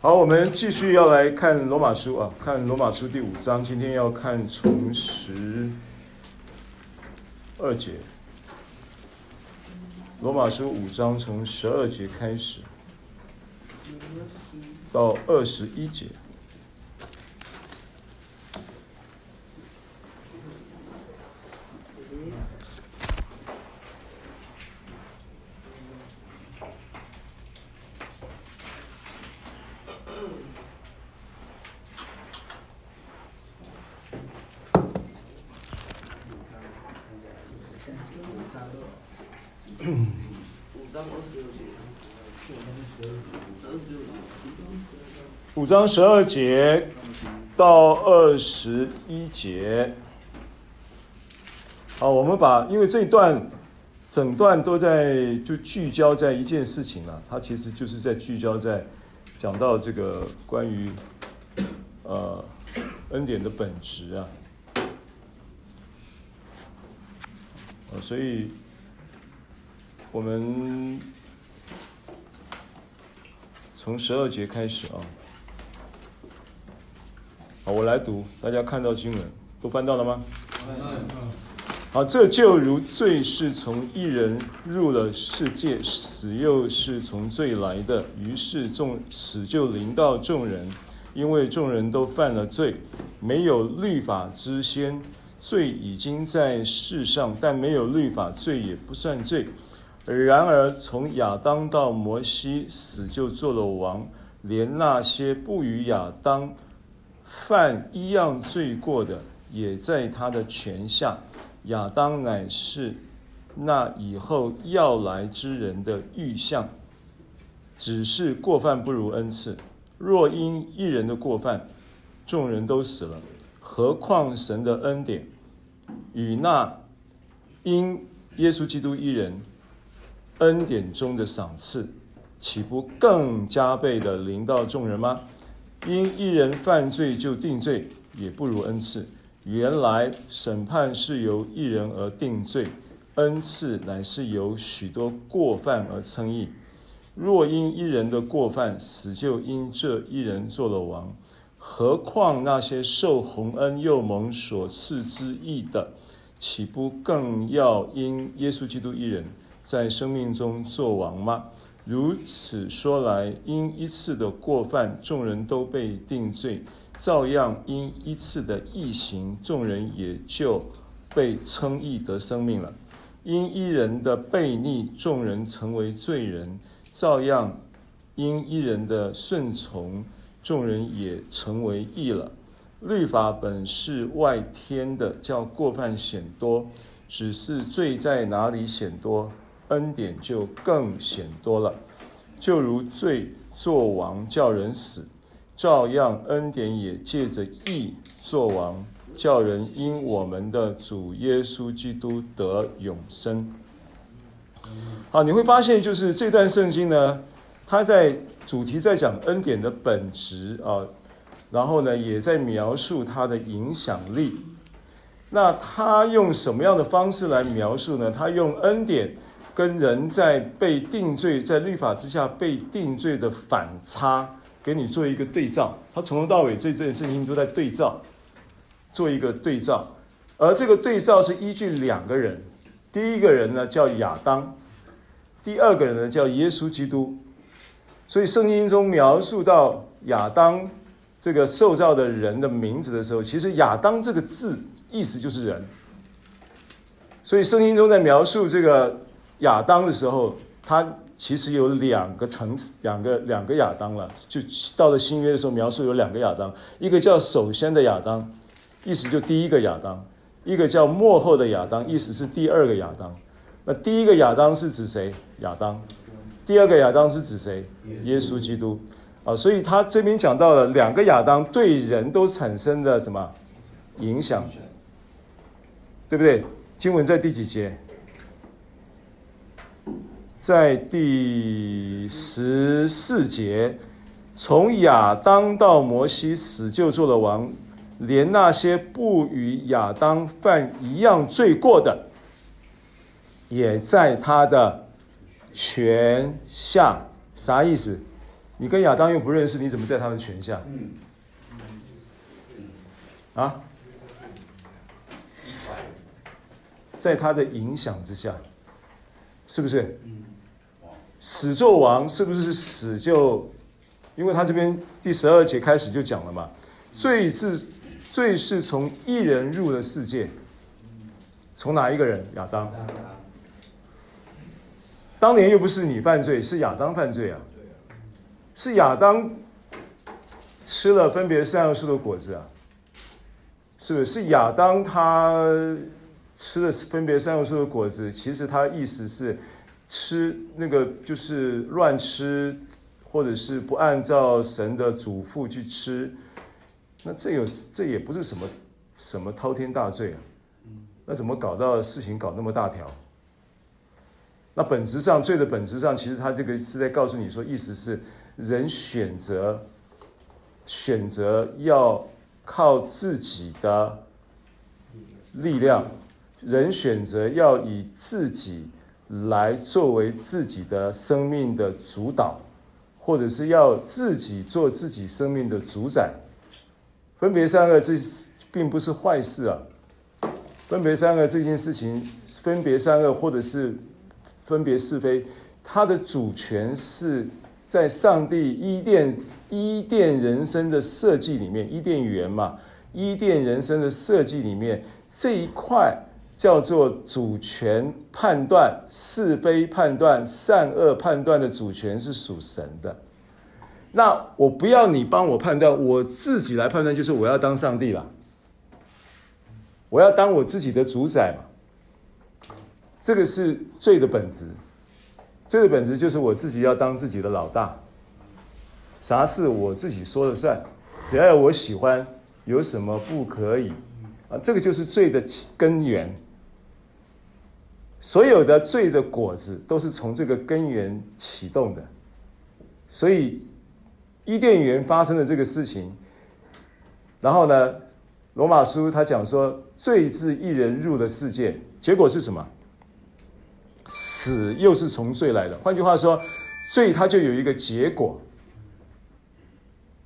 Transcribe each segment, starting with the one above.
好，我们继续要来看罗马书啊，看罗马书第五章，今天要看从十二节。罗马书五章从十二节开始到二十一节。章十二节到二十一节。好，我们把因为这一段整段都在就聚焦在一件事情了，它其实就是在聚焦在讲到这个关于呃恩典的本质啊，所以。我们从十二节开始啊，好，我来读，大家看到经文都翻到了吗？好，这就如罪是从一人入了世界，死又是从罪来的，于是众死就临到众人，因为众人都犯了罪，没有律法之先，罪已经在世上，但没有律法，罪也不算罪。然而，从亚当到摩西，死就做了王，连那些不与亚当犯一样罪过的，也在他的权下。亚当乃是那以后要来之人的预像，只是过犯不如恩赐。若因一人的过犯，众人都死了，何况神的恩典与那因耶稣基督一人。恩典中的赏赐，岂不更加倍的临到众人吗？因一人犯罪就定罪，也不如恩赐。原来审判是由一人而定罪，恩赐乃是由许多过犯而称义。若因一人的过犯，死就因这一人做了王，何况那些受洪恩又蒙所赐之义的，岂不更要因耶稣基督一人，在生命中作王吗？如此说来，因一次的过犯，众人都被定罪；照样因一次的异行，众人也就被称义得生命了。因一人的悖逆，众人成为罪人；照样因一人的顺从，众人也成为义了。律法本是外天的，叫过犯显多；只是罪在哪里显多，恩典就更显多了，就如罪作王叫人死，照样恩典也借着义作王，叫人因我们的主耶稣基督得永生。好，你会发现，就是这段圣经呢，它在主题在讲恩典的本质啊，然后呢，也在描述它的影响力。那他用什么样的方式来描述呢？他用恩典。跟人在被定罪，在律法之下被定罪的反差，给你做一个对照。他从头到尾这段圣经都在对照，做一个对照。而这个对照是依据两个人，第一个人呢叫亚当，第二个人呢叫耶稣基督。所以圣经中描述到亚当这个受造的人的名字的时候，其实亚当这个字意思就是人。所以圣经中在描述这个。亚当的时候，他其实有两个层次，两个两个亚当了。就到了新约的时候，描述有两个亚当，一个叫首先的亚当，意思就第一个亚当；一个叫末后的亚当，意思是第二个亚当。那第一个亚当是指谁？亚当。第二个亚当是指谁？耶稣基督。啊，所以他这边讲到了两个亚当对人都产生的什么影响，对不对？经文在第几节？在第十四节，从亚当到摩西死就做了王，连那些不与亚当犯一样罪过的，也在他的权下。啥意思？你跟亚当又不认识，你怎么在他的权下？啊？在他的影响之下，是不是？死作王是不是死就？因为他这边第十二节开始就讲了嘛，罪是罪是从一人入了世界，从哪一个人？亚当。当年又不是你犯罪，是亚当犯罪啊，是亚当吃了分别善恶树的果子啊，是不是？是亚当他。吃了分别善恶树的果子，其实他意思是吃那个就是乱吃，或者是不按照神的嘱咐去吃，那这有这也不是什么什么滔天大罪啊，那怎么搞到事情搞那么大条？那本质上罪的本质上，其实他这个是在告诉你说，意思是人选择选择要靠自己的力量。人选择要以自己来作为自己的生命的主导，或者是要自己做自己生命的主宰。分别善恶，这并不是坏事啊。分别善恶这件事情，分别善恶或者是分别是非，它的主权是在上帝伊甸伊甸人生的设计里面，伊甸园嘛，伊甸人生的设计里面这一块。叫做主权判断、是非判断、善恶判断的主权是属神的。那我不要你帮我判断，我自己来判断，就是我要当上帝了。我要当我自己的主宰嘛。这个是罪的本质。罪的本质就是我自己要当自己的老大，啥事我自己说了算，只要我喜欢，有什么不可以啊？这个就是罪的根源。所有的罪的果子都是从这个根源启动的，所以伊甸园发生的这个事情，然后呢，罗马书他讲说，罪自一人入的世界，结果是什么？死又是从罪来的。换句话说，罪它就有一个结果，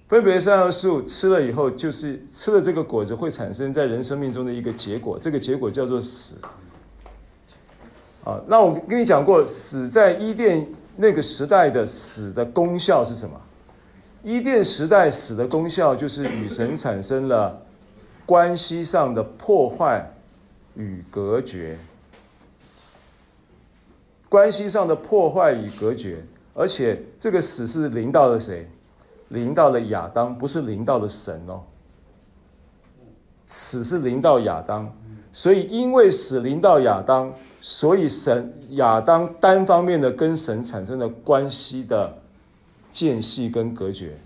分别善恶树吃了以后，就是吃了这个果子会产生在人生命中的一个结果，这个结果叫做死。啊，那我跟你讲过，死在伊甸那个时代的死的功效是什么？伊甸时代死的功效就是与神产生了关系上的破坏与隔绝，关系上的破坏与隔绝，而且这个死是临到了谁？临到了亚当，不是临到了神哦。死是临到亚当，所以因为死临到亚当。所以神亚当单方面的跟神产生了关系的间隙跟隔绝，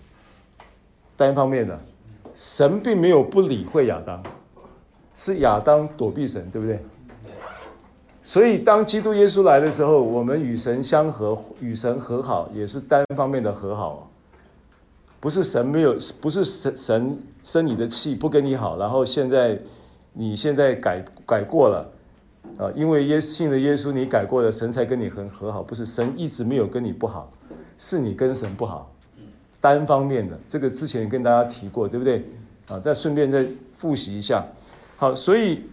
单方面的，神并没有不理会亚当，是亚当躲避神，对不对？所以当基督耶稣来的时候，我们与神相合，与神和好，也是单方面的和好，不是神没有，不是神神生你的气不跟你好，然后现在你现在改改过了。啊，因为耶信的耶稣，你改过了，神才跟你很和好，不是神一直没有跟你不好，是你跟神不好，单方面的。这个之前跟大家提过，对不对？啊，再顺便再复习一下。好，所以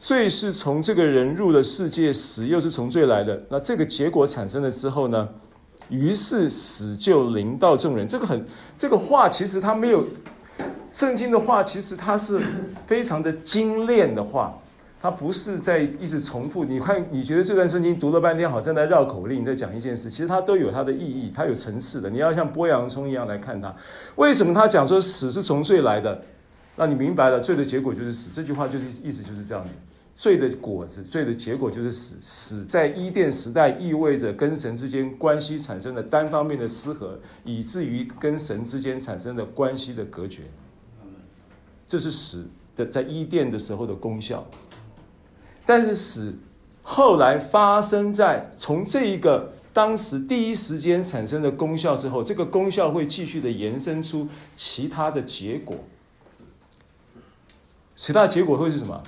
罪是从这个人入了世界，死又是从罪来的。那这个结果产生了之后呢，于是死就临到众人。这个很，这个话其实他没有，圣经的话其实它是非常的精炼的话。他不是在一直重复。你看，你觉得这段圣经读了半天，好像在绕口令，在讲一件事。其实它都有它的意义，它有层次的。你要像剥洋葱一样来看它。为什么他讲说死是从罪来的？那你明白了，罪的结果就是死。这句话就是意思就是这样的。罪的果子，罪的结果就是死。死在伊甸时代意味着跟神之间关系产生的单方面的失和，以至于跟神之间产生的关系的隔绝。这是死的在伊甸的时候的功效。但是死后来发生在从这一个当时第一时间产生的功效之后，这个功效会继续的延伸出其他的结果。其他结果会是什么？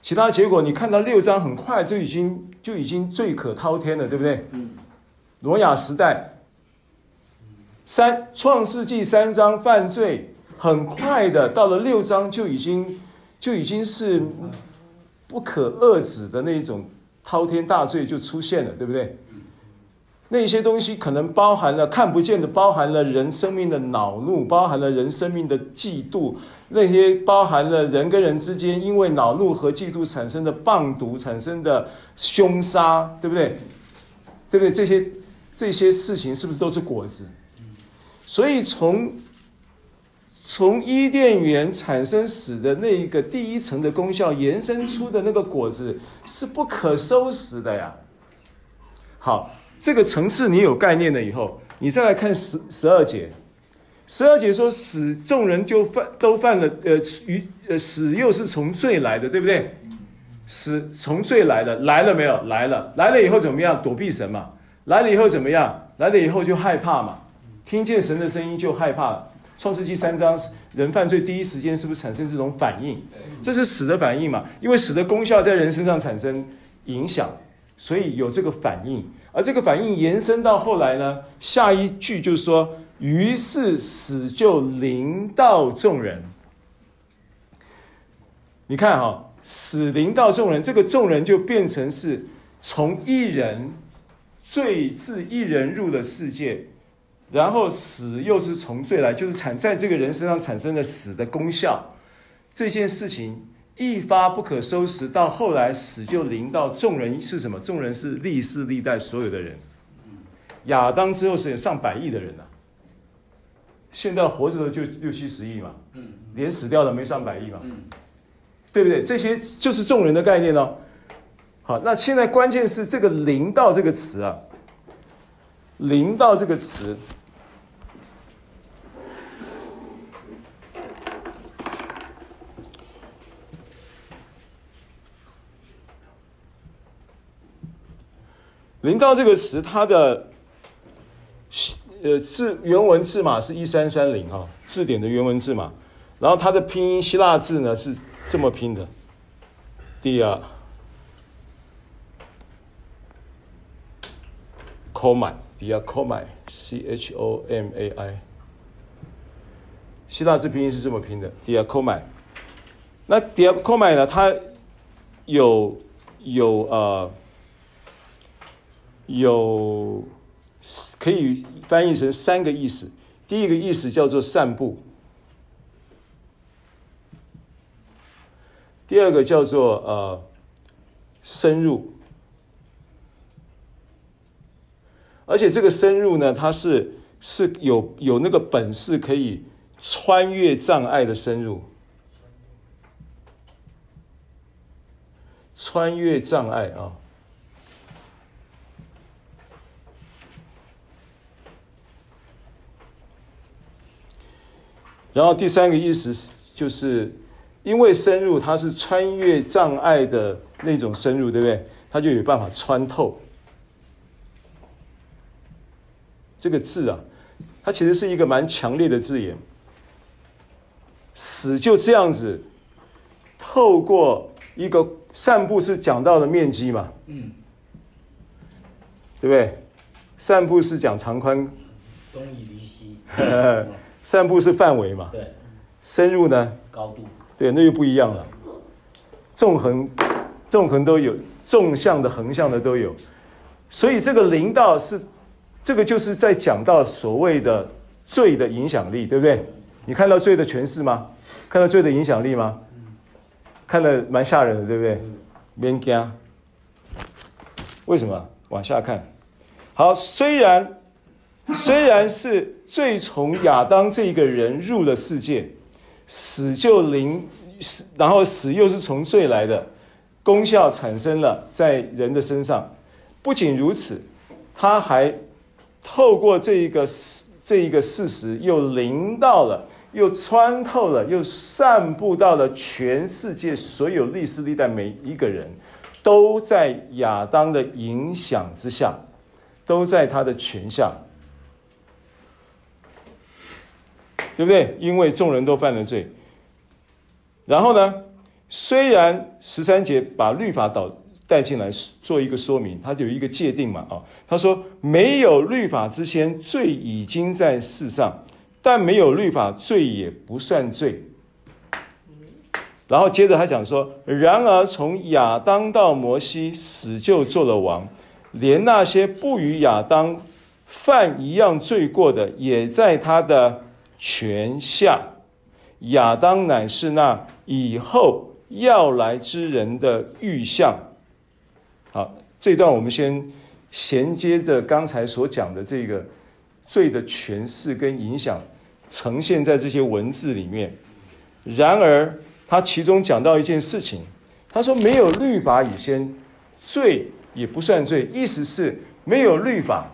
其他结果你看到六章很快就已经就已经罪可滔天了，对不对？挪亚时代三创世纪三章犯罪，很快的到了六章就已经就已经是不可遏止的那种滔天大罪就出现了，对不对？那些东西可能包含了看不见的，包含了人生命的恼怒，包含了人生命的嫉妒，那些包含了人跟人之间因为恼怒和嫉妒产生的棒毒、产生的凶杀，对不对？对不对？这些这些事情是不是都是果子？所以从从伊甸园产生死的那一个第一层的功效延伸出的那个果子是不可收拾的呀。好。这个层次你有概念了以后，你再来看十十二节，十二节说死众人就犯都犯了，呃，与呃死又是从罪来的，对不对？死从罪来的，来了没有？来了，来了以后怎么样？躲避神嘛。来了以后怎么样？来了以后就害怕嘛。听见神的声音就害怕。创世纪三章，人犯罪第一时间是不是产生这种反应？这是死的反应嘛？因为死的功效在人身上产生影响，所以有这个反应。而这个反应延伸到后来呢，下一句就是说，于是死就临到众人。你看哈，死临到众人，这个众人就变成是从一人罪自一人入的世界，然后死又是从罪来，就是产在这个人身上产生的死的功效，这件事情。一发不可收拾，到后来死就临到众人是什么？众人是历世历代所有的人。亚当之后是有上百亿的人呐、啊，现在活着的就六七十亿嘛，连死掉的没上百亿嘛，对不对？这些就是众人的概念哦。好，那现在关键是这个“临到”这个词啊，“临到”这个词。临到这个词，它的呃字原文字码是一三三零啊，字典的原文字码，然后它的拼音希腊字呢是这么拼的，dia komai，dia komai，c h o m a i，希腊字拼音是这么拼的，dia komai。那 dia komai 呢，它有有呃。有可以翻译成三个意思。第一个意思叫做散步，第二个叫做呃深入，而且这个深入呢，它是是有有那个本事可以穿越障碍的深入，穿越障碍啊。然后第三个意思就是，因为深入，它是穿越障碍的那种深入，对不对？它就有办法穿透。这个字啊，它其实是一个蛮强烈的字眼。死就这样子，透过一个散步是讲到的面积嘛，嗯，对不对？散步是讲长宽，东移离西。散步是范围嘛？对。深入呢？高度。对，那就不一样了。纵横，纵横都有，纵向的、横向的都有。所以这个临到是，这个就是在讲到所谓的罪的影响力，对不对？你看到罪的诠释吗？看到罪的影响力吗？看得蛮吓人的，对不对？免惊。为什么？往下看。好，虽然虽然是。罪从亚当这一个人入了世界，死就临，然后死又是从罪来的，功效产生了在人的身上。不仅如此，他还透过这一个这一个事实，又临到了，又穿透了，又散布到了全世界所有历史历代每一个人，都在亚当的影响之下，都在他的权下。对不对？因为众人都犯了罪。然后呢，虽然十三节把律法导带进来做一个说明，他有一个界定嘛啊，他说没有律法之前，罪已经在世上，但没有律法，罪也不算罪。然后接着他讲说，然而从亚当到摩西，死就做了王，连那些不与亚当犯一样罪过的，也在他的权下。亚当乃是那以后要来之人的预象。好，这段我们先衔接着刚才所讲的这个罪的诠释跟影响，呈现在这些文字里面。然而，他其中讲到一件事情，他说没有律法以先，罪也不算罪，意思是没有律法，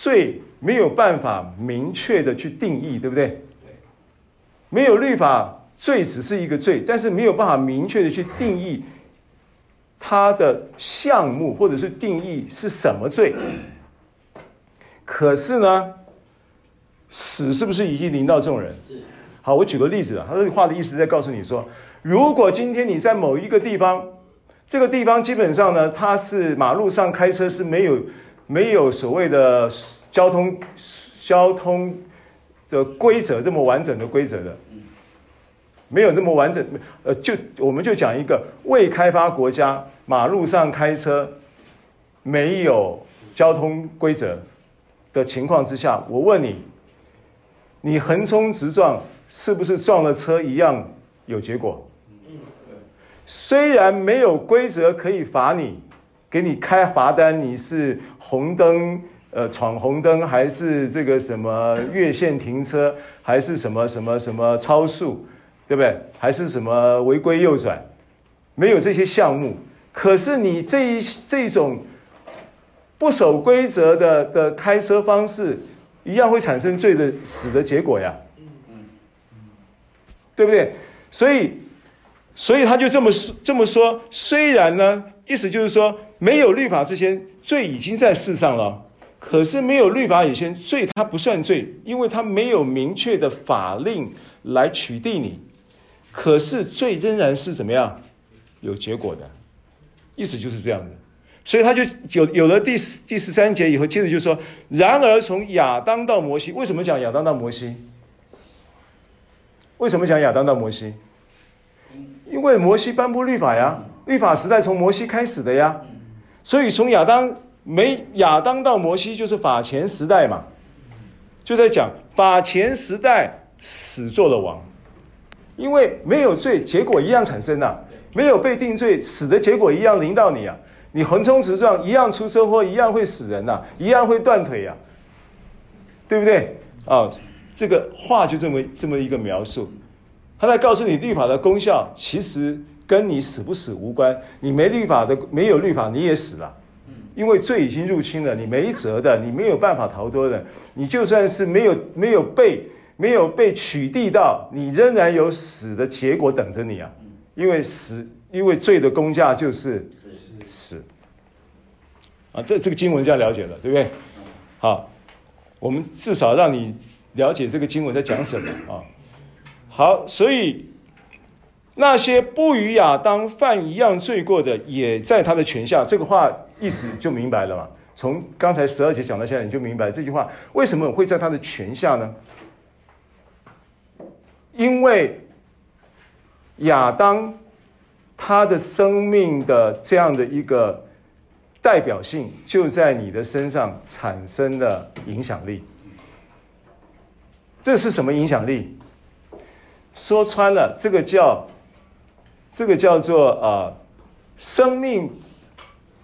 罪没有办法明确的去定义，对不对？没有律法，罪只是一个罪，但是没有办法明确的去定义它的项目，或者是定义是什么罪。可是呢，死是不是已经临到众人？好，我举个例子啊，他这句话的意思在告诉你说，如果今天你在某一个地方，这个地方基本上呢，它是马路上开车是没有没有所谓的交通交通。的规则这么完整的规则的，没有那么完整。呃，就我们就讲一个未开发国家，马路上开车没有交通规则的情况之下，我问你，你横冲直撞，是不是撞了车一样有结果？虽然没有规则可以罚你，给你开罚单，你是红灯。呃，闯红灯还是这个什么越线停车，还是什么什么什么超速，对不对？还是什么违规右转，没有这些项目。可是你这一这种不守规则的的开车方式，一样会产生罪的死的结果呀，对不对？所以，所以他就这么说这么说。虽然呢，意思就是说，没有律法之前，罪已经在世上了。可是没有律法以前，罪它不算罪，因为它没有明确的法令来取缔你。可是罪仍然是怎么样，有结果的，意思就是这样的。所以他就有有了第十第十三节以后，接着就说：然而从亚当到摩西，为什么讲亚当到摩西？为什么讲亚当到摩西？因为摩西颁布律法呀，律法时代从摩西开始的呀，所以从亚当。没亚当到摩西就是法前时代嘛，就在讲法前时代死做了王，因为没有罪，结果一样产生呐；没有被定罪，死的结果一样临到你啊！你横冲直撞，一样出车祸，一样会死人呐，一样会断腿呀，对不对？啊，这个话就这么这么一个描述，他在告诉你律法的功效，其实跟你死不死无关。你没律法的，没有律法，你也死了。因为罪已经入侵了，你没辙的，你没有办法逃脱的。你就算是没有没有被没有被取缔到，你仍然有死的结果等着你啊！因为死，因为罪的工价就是死啊！这这个经文就要了解了，对不对？好，我们至少让你了解这个经文在讲什么啊！好，所以。那些不与亚当犯一样罪过的，也在他的权下。这个话意思就明白了嘛？从刚才十二节讲到现在，你就明白这句话为什么会在他的权下呢？因为亚当他的生命的这样的一个代表性，就在你的身上产生了影响力。这是什么影响力？说穿了，这个叫。这个叫做、呃，生命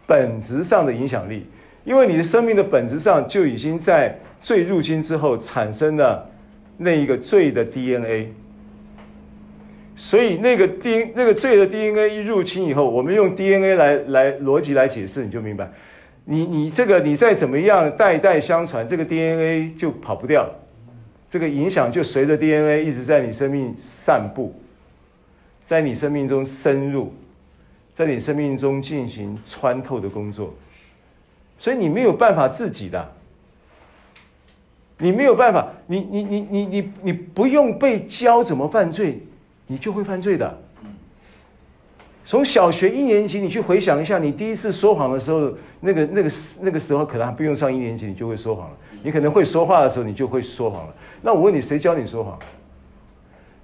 本质上的影响力，因为你的生命的本质上就已经在罪入侵之后产生了那一个罪的 DNA，所以那个 D 那个罪的 DNA 一入侵以后，我们用 DNA 来来逻辑来解释，你就明白，你你这个你再怎么样代代相传，这个 DNA 就跑不掉，这个影响就随着 DNA 一直在你生命散布。在你生命中深入，在你生命中进行穿透的工作，所以你没有办法自己的，你没有办法，你你你你你你不用被教怎么犯罪，你就会犯罪的。从小学一年级，你去回想一下，你第一次说谎的时候，那个、那个、那个时候可能还不用上一年级，你就会说谎了。你可能会说话的时候，你就会说谎了。那我问你，谁教你说谎？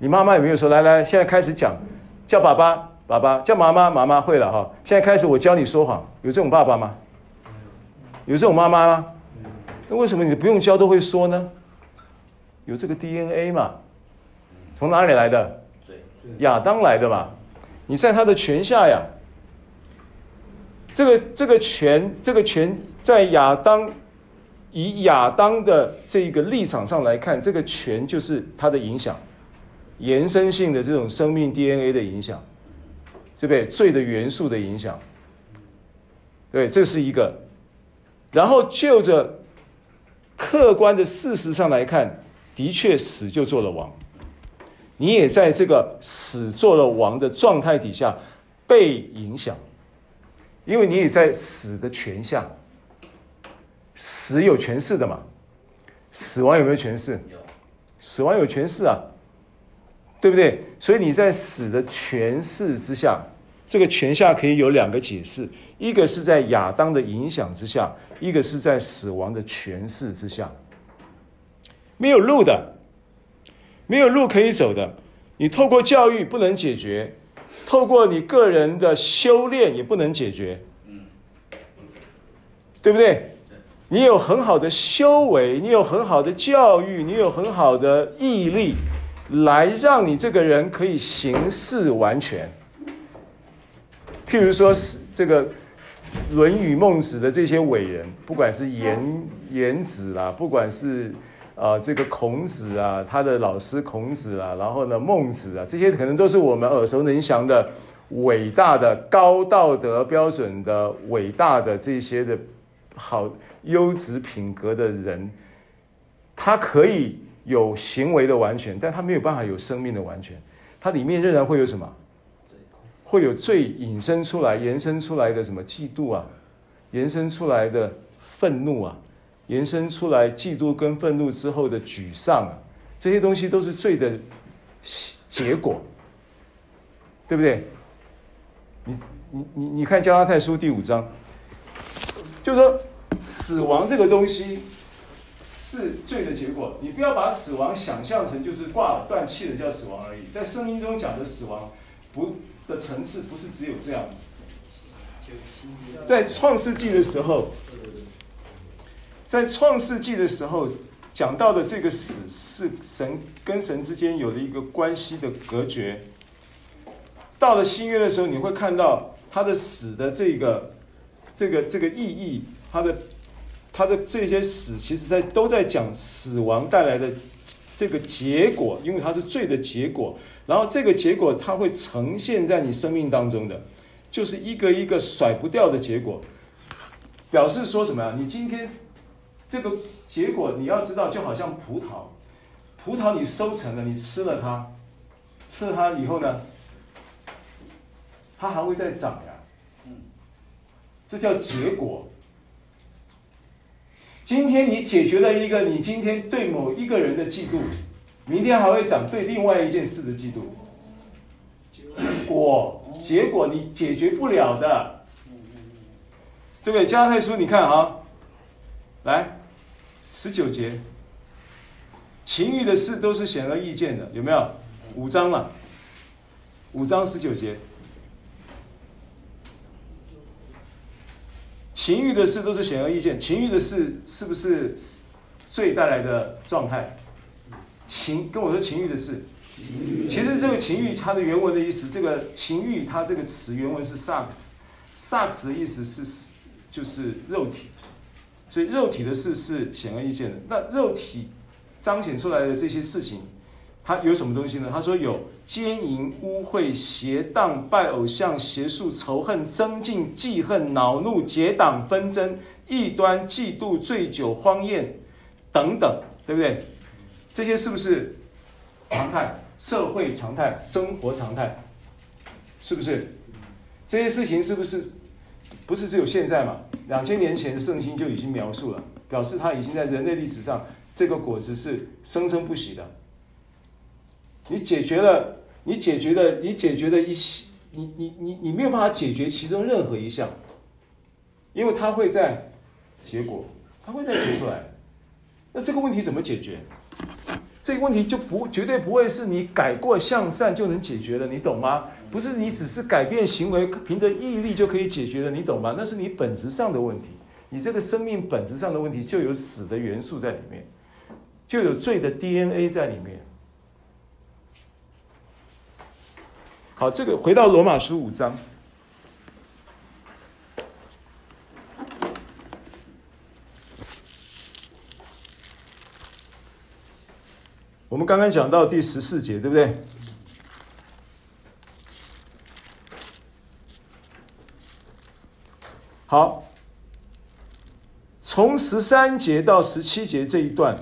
你妈妈有没有说？来来，现在开始讲，叫爸爸，爸爸；叫妈妈，妈妈会了哈。现在开始，我教你说谎。有这种爸爸吗？有这种妈妈吗？那为什么你不用教都会说呢？有这个 DNA 嘛？从哪里来的？亚当来的嘛？你在他的权下呀。这个这个权，这个权在亚当，以亚当的这个立场上来看，这个权就是他的影响，延伸性的这种生命 DNA 的影响，对不对？罪的元素的影响，对，这是一个。然后就着客观的事实上来看，的确死就做了王。你也在这个死做了王的状态底下被影响，因为你也在死的权下，死有权势的嘛，死亡有没有权势？死亡有权势啊，对不对？所以你在死的权势之下，这个权下可以有两个解释：一个是在亚当的影响之下，一个是在死亡的权势之下，没有路的。没有路可以走的，你透过教育不能解决，透过你个人的修炼也不能解决，对不对？你有很好的修为，你有很好的教育，你有很好的毅力，来让你这个人可以行事完全。譬如说，是这个《论语》《孟子》的这些伟人，不管是颜颜子啦，不管是。啊，这个孔子啊，他的老师孔子啊，然后呢，孟子啊，这些可能都是我们耳熟能详的伟大的高道德标准的伟大的这些的好优质品格的人，他可以有行为的完全，但它没有办法有生命的完全，它里面仍然会有什么？会有罪引申出来、延伸出来的什么嫉妒啊，延伸出来的愤怒啊。延伸出来，嫉妒跟愤怒之后的沮丧啊，这些东西都是罪的结果，对不对？你你你你看加拉太书第五章，就是说死亡这个东西是罪的结果。你不要把死亡想象成就是挂了断气的叫死亡而已，在圣经中讲的死亡不的层次不是只有这样子，在创世纪的时候。在创世纪的时候讲到的这个死是神跟神之间有了一个关系的隔绝。到了新约的时候，你会看到他的死的这个这个这个意义，他的他的这些死，其实在都在讲死亡带来的这个结果，因为它是罪的结果。然后这个结果它会呈现在你生命当中的，就是一个一个甩不掉的结果，表示说什么呀？你今天。这个结果你要知道，就好像葡萄，葡萄你收成了，你吃了它，吃了它以后呢，它还会再长呀，这叫结果。今天你解决了一个你今天对某一个人的嫉妒，明天还会长对另外一件事的嫉妒。果结果你解决不了的，对不对？加太书你看啊，来。十九节，情欲的事都是显而易见的，有没有？五章嘛，五章十九节，情欲的事都是显而易见。情欲的事是不是罪带来的状态？情跟我说情欲的事，其实这个情欲它的原文的意思，这个情欲它这个词原文是 sarx，sarx 的意思是就是肉体。所以肉体的事是显而易见的。那肉体彰显出来的这些事情，它有什么东西呢？他说有奸淫、污秽、邪荡、拜偶像、邪术、仇恨、增进、记恨、恼怒、结党、纷争、异端、嫉妒、醉酒、荒宴等等，对不对？这些是不是常态？社会常态、生活常态，是不是？这些事情是不是？不是只有现在嘛？两千年前的圣经就已经描述了，表示它已经在人类历史上，这个果子是生生不息的。你解决了，你解决的，你解决的一些你你你你没有办法解决其中任何一项，因为它会在结果，它会再结出来。那这个问题怎么解决？这个问题就不绝对不会是你改过向善就能解决的，你懂吗？不是你只是改变行为，凭着毅力就可以解决的，你懂吗？那是你本质上的问题，你这个生命本质上的问题就有死的元素在里面，就有罪的 DNA 在里面。好，这个回到罗马书五章。我们刚刚讲到第十四节，对不对？好，从十三节到十七节这一段，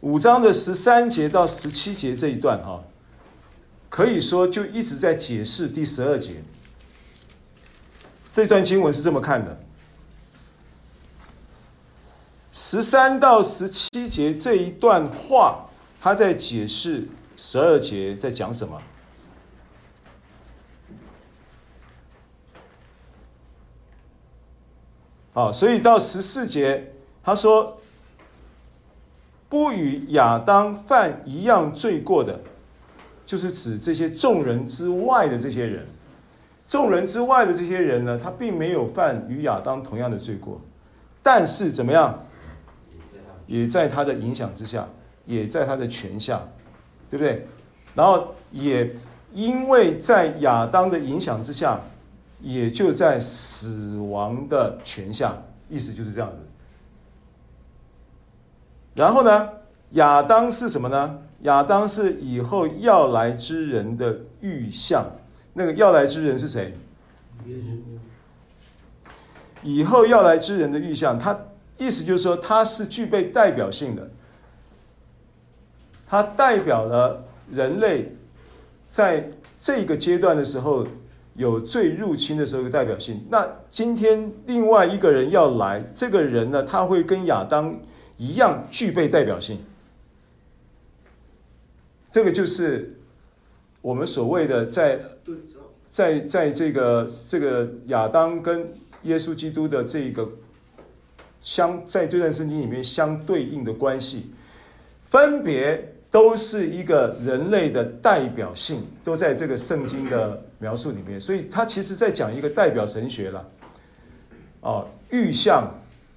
五章的十三节到十七节这一段，哈，可以说就一直在解释第十二节。这段经文是这么看的。十三到十七节这一段话，他在解释十二节在讲什么？好，所以到十四节，他说：“不与亚当犯一样罪过的，就是指这些众人之外的这些人。众人之外的这些人呢，他并没有犯与亚当同样的罪过，但是怎么样？”也在他的影响之下，也在他的权下，对不对？然后也因为在亚当的影响之下，也就在死亡的权下，意思就是这样子。然后呢，亚当是什么呢？亚当是以后要来之人的预像。那个要来之人是谁？以后要来之人的预像，他。意思就是说，它是具备代表性的，它代表了人类在这个阶段的时候有最入侵的时候的代表性。那今天另外一个人要来，这个人呢，他会跟亚当一样具备代表性。这个就是我们所谓的在在在这个这个亚当跟耶稣基督的这个。相在这段圣经里面相对应的关系，分别都是一个人类的代表性，都在这个圣经的描述里面。所以，他其实在讲一个代表神学了。哦，预象，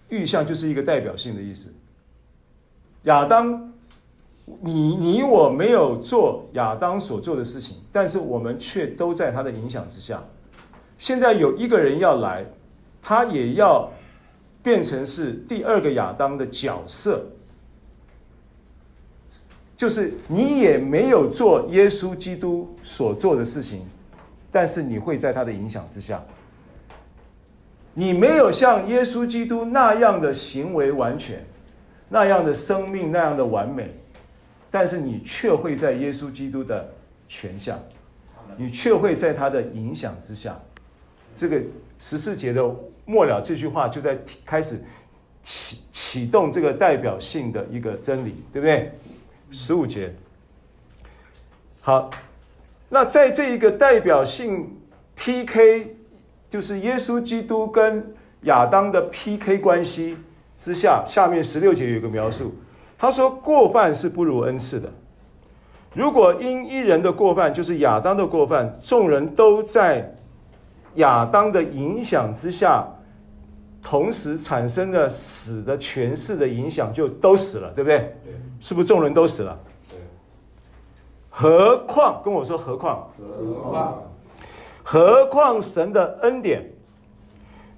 预象就是一个代表性的意思。亚当，你你我没有做亚当所做的事情，但是我们却都在他的影响之下。现在有一个人要来，他也要。变成是第二个亚当的角色，就是你也没有做耶稣基督所做的事情，但是你会在他的影响之下。你没有像耶稣基督那样的行为完全，那样的生命那样的完美，但是你却会在耶稣基督的权下，你却会在他的影响之下。这个十四节的。末了这句话就在开始启启动这个代表性的一个真理，对不对？十五节，好，那在这一个代表性 PK，就是耶稣基督跟亚当的 PK 关系之下，下面十六节有一个描述，他说过犯是不如恩赐的。如果因一人的过犯，就是亚当的过犯，众人都在。亚当的影响之下，同时产生的死的权势的影响，就都死了，对不对？对。是不是众人都死了？对。何况跟我说何况？何况？何况神的恩典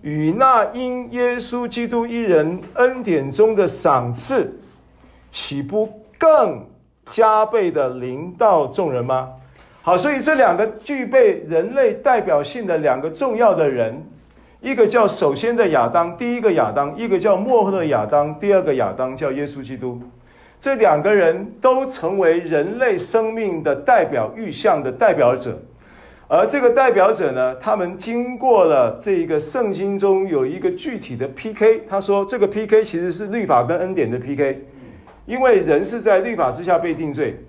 与那因耶稣基督一人恩典中的赏赐，岂不更加倍的临到众人吗？好，所以这两个具备人类代表性的两个重要的人，一个叫首先的亚当，第一个亚当；一个叫末后的亚当，第二个亚当，叫耶稣基督。这两个人都成为人类生命的代表、预像的代表者。而这个代表者呢，他们经过了这一个圣经中有一个具体的 PK。他说，这个 PK 其实是律法跟恩典的 PK，因为人是在律法之下被定罪。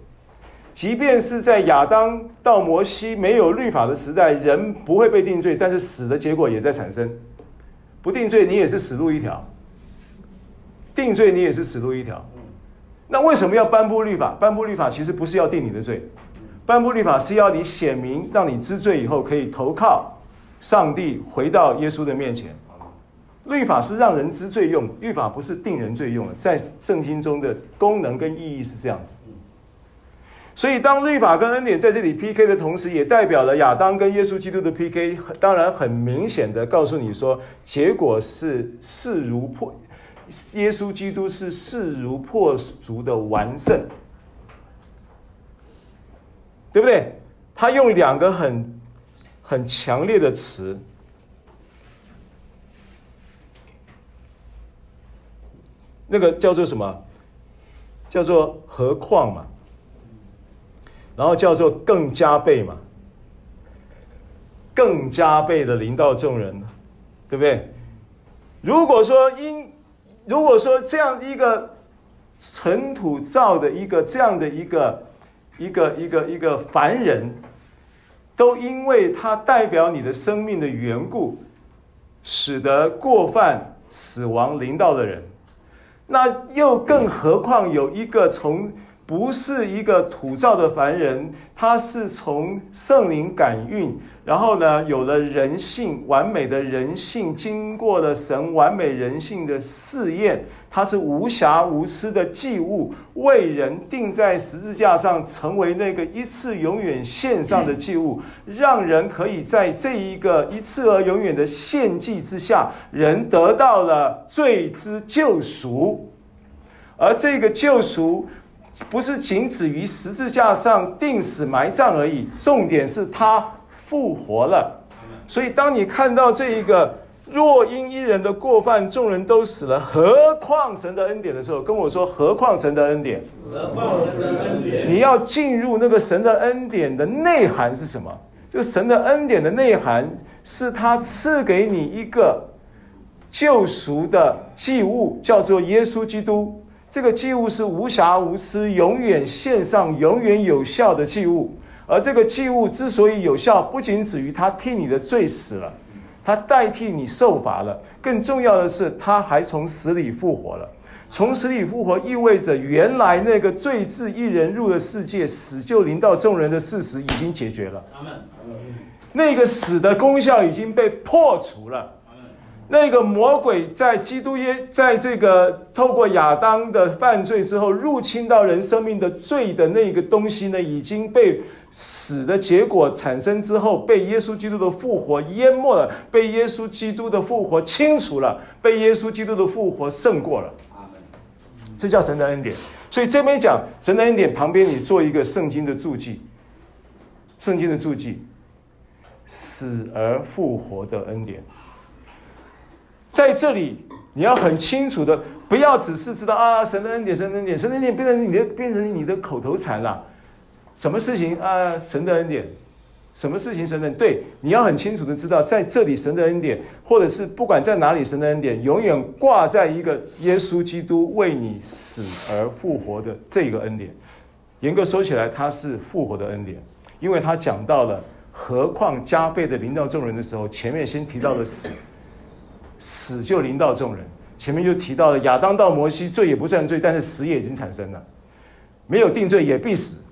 即便是在亚当到摩西没有律法的时代，人不会被定罪，但是死的结果也在产生。不定罪，你也是死路一条；定罪，你也是死路一条。那为什么要颁布律法？颁布律法其实不是要定你的罪，颁布律法是要你显明，让你知罪以后可以投靠上帝，回到耶稣的面前。律法是让人知罪用，律法不是定人罪用的。在圣经中的功能跟意义是这样子。所以，当律法跟恩典在这里 PK 的同时，也代表了亚当跟耶稣基督的 PK。当然，很明显的告诉你说，结果是势如破，耶稣基督是势如破竹的完胜，对不对？他用两个很很强烈的词，那个叫做什么？叫做何况嘛。然后叫做更加倍嘛，更加倍的临到众人，对不对？如果说因，如果说这样一个尘土造的一个这样的一个一个一个一个凡人，都因为他代表你的生命的缘故，使得过犯死亡临到的人，那又更何况有一个从。不是一个土造的凡人，他是从圣灵感孕，然后呢，有了人性，完美的人性，经过了神完美人性的试验，他是无瑕无疵的祭物，为人钉在十字架上，成为那个一次永远献上的祭物，让人可以在这一个一次而永远的献祭之下，人得到了罪之救赎，而这个救赎。不是仅止于十字架上定死埋葬而已，重点是他复活了。所以，当你看到这一个若因一人的过犯，众人都死了，何况神的恩典的时候，跟我说何况神的恩典？何况神的恩典？你要进入那个神的恩典的内涵是什么？这个神的恩典的内涵是他赐给你一个救赎的祭物，叫做耶稣基督。这个祭物是无瑕无疵、永远献上、永远有效的祭物。而这个祭物之所以有效，不仅止于他替你的罪死了，他代替你受罚了。更重要的是，他还从死里复活了。从死里复活意味着，原来那个罪自一人入了世界，死就临到众人的事实已经解决了。那个死的功效已经被破除了。那个魔鬼在基督耶，在这个透过亚当的犯罪之后，入侵到人生命的罪的那个东西呢，已经被死的结果产生之后，被耶稣基督的复活淹没了，被耶稣基督的复活清除了，被耶稣基督的复活胜过了。这叫神的恩典。所以这边讲神的恩典，旁边你做一个圣经的注记，圣经的注记，死而复活的恩典。在这里，你要很清楚的，不要只是知道啊，神的恩典，神的恩典，神的恩典变成你的，变成你的口头禅了。什么事情啊？神的恩典，什么事情？神的恩典，对，你要很清楚的知道，在这里神的恩典，或者是不管在哪里神的恩典，永远挂在一个耶稣基督为你死而复活的这个恩典。严格说起来，他是复活的恩典，因为他讲到了何况加倍的临到众人的时候，前面先提到了死。死就临到众人，前面就提到了亚当到摩西，罪也不算罪，但是死也已经产生了，没有定罪也必死，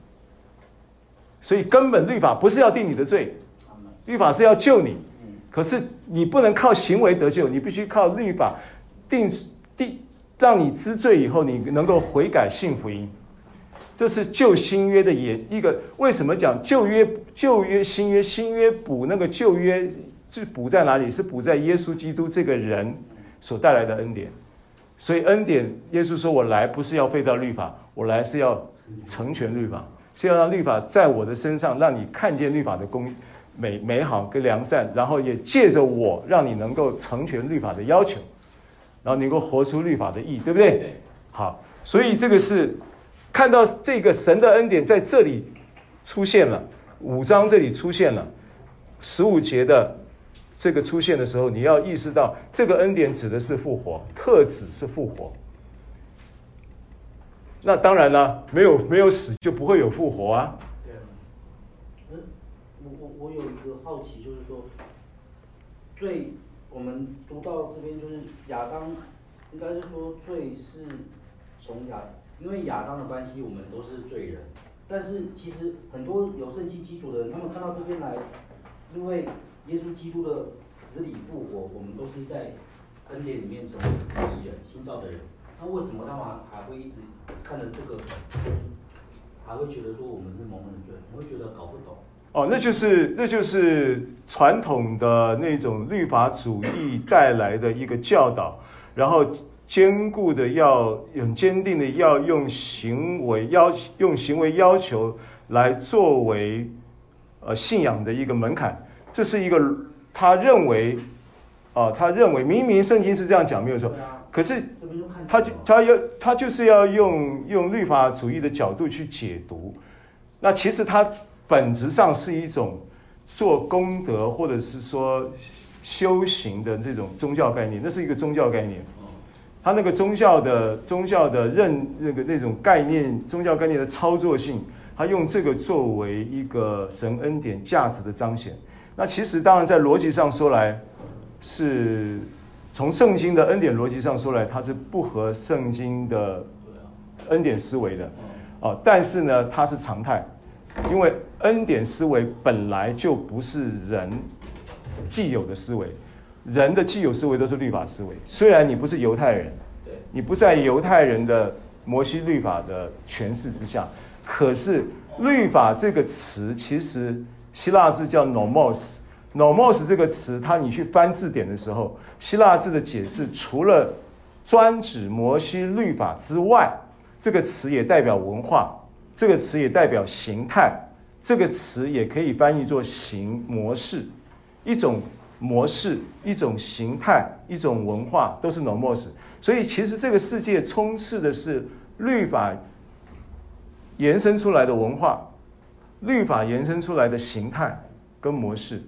所以根本律法不是要定你的罪，律法是要救你，可是你不能靠行为得救，你必须靠律法定定让你知罪以后，你能够悔改信福音，这是旧新约的也一个为什么讲旧约旧约新约新约补那个旧约。是补在哪里？是补在耶稣基督这个人所带来的恩典。所以恩典，耶稣说：“我来不是要废掉律法，我来是要成全律法，是要让律法在我的身上，让你看见律法的公美美好跟良善，然后也借着我，让你能够成全律法的要求，然后能够活出律法的意，对不对？好，所以这个是看到这个神的恩典在这里出现了，五章这里出现了十五节的。这个出现的时候，你要意识到，这个恩典指的是复活，特指是复活。那当然了，没有没有死就不会有复活啊。对啊。嗯，我我我有一个好奇，就是说，最，我们读到这边就是亚当，应该是说罪是从亚，因为亚当的关系，我们都是罪人。但是其实很多有圣经基础的人，他们看到这边来，因为耶稣基督的死里复活，我们都是在恩典里面成为义人、新造的人。那为什么他们还会一直看着这个，还会觉得说我们是蒙恩的罪？我会觉得搞不懂。哦，那就是那就是传统的那种律法主义带来的一个教导，然后。坚固的要很坚定的要用行为要用行为要求来作为呃信仰的一个门槛，这是一个他认为啊、呃、他认为明明圣经是这样讲没有错，可是他就他要他就是要用用律法主义的角度去解读，那其实它本质上是一种做功德或者是说修行的这种宗教概念，那是一个宗教概念。他那个宗教的宗教的认那个那种概念，宗教概念的操作性，他用这个作为一个神恩典价值的彰显。那其实当然在逻辑上说来，是从圣经的恩典逻辑上说来，它是不合圣经的恩典思维的。哦，但是呢，它是常态，因为恩典思维本来就不是人既有的思维。人的既有思维都是律法思维，虽然你不是犹太人，你不在犹太人的摩西律法的诠释之下，可是律法这个词其实希腊字叫 nomos，nomos 这个词，它你去翻字典的时候，希腊字的解释除了专指摩西律法之外，这个词也代表文化，这个词也代表形态，这个词也可以翻译作形模式，一种。模式，一种形态，一种文化，都是 nomos。所以其实这个世界充斥的是律法延伸出来的文化，律法延伸出来的形态跟模式。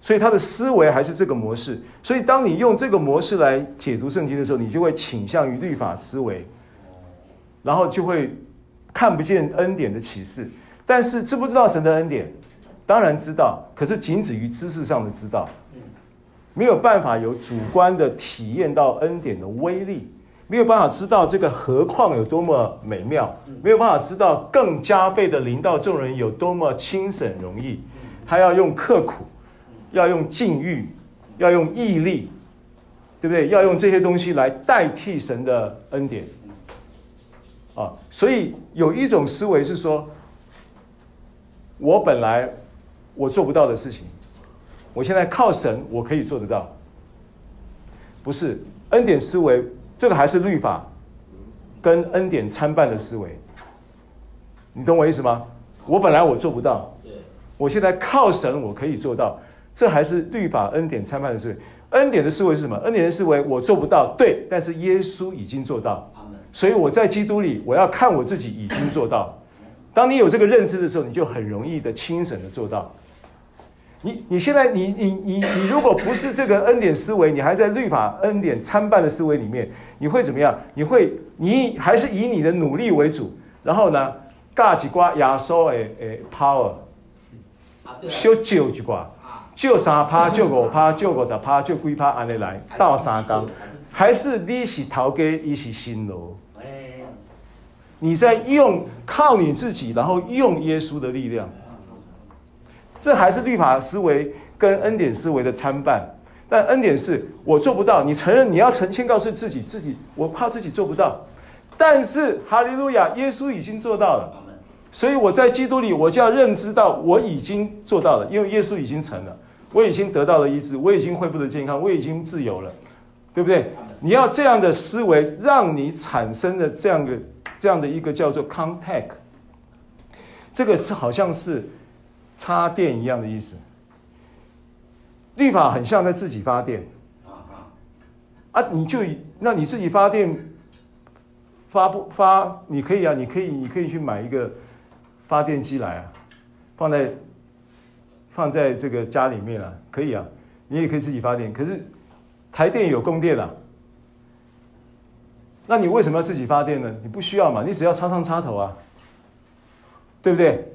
所以他的思维还是这个模式。所以当你用这个模式来解读圣经的时候，你就会倾向于律法思维，然后就会看不见恩典的启示。但是知不知道神的恩典？当然知道，可是仅止于知识上的知道。没有办法有主观的体验到恩典的威力，没有办法知道这个何况有多么美妙，没有办法知道更加倍的临到众人有多么轻省容易。他要用刻苦，要用禁欲，要用毅力，对不对？要用这些东西来代替神的恩典。啊，所以有一种思维是说，我本来我做不到的事情。我现在靠神，我可以做得到。不是恩典思维，这个还是律法跟恩典参半的思维。你懂我意思吗？我本来我做不到，我现在靠神，我可以做到。这还是律法恩典参半的思维。恩典的思维是什么？恩典的思维我做不到，对，但是耶稣已经做到。所以我在基督里，我要看我自己已经做到。当你有这个认知的时候，你就很容易的轻省的做到。你你现在你你你你如果不是这个恩典思维，你还在律法恩典参半的思维里面，你会怎么样？你会你还是以你的努力为主，然后呢，嘎几瓜压缩诶诶 power，修旧几瓜，就三趴就五趴 就五十趴就几趴安尼来到三缸，还是你是头家，伊是新罗？你在用靠你自己，然后用耶稣的力量。这还是律法思维跟恩典思维的参半，但恩典是我做不到，你承认你要澄清告诉自己，自己我怕自己做不到，但是哈利路亚，耶稣已经做到了，所以我在基督里我就要认知到我已经做到了，因为耶稣已经成了，我已经得到了医治，我已经恢复了健康，我已经自由了，对不对？你要这样的思维，让你产生的这样的这样的一个叫做 contact，这个是好像是。插电一样的意思，律法很像在自己发电，啊，你就那你自己发电，发不发？你可以啊，你可以，你可以去买一个发电机来啊，放在放在这个家里面啊，可以啊，你也可以自己发电。可是台电有供电啊，那你为什么要自己发电呢？你不需要嘛，你只要插上插头啊，对不对？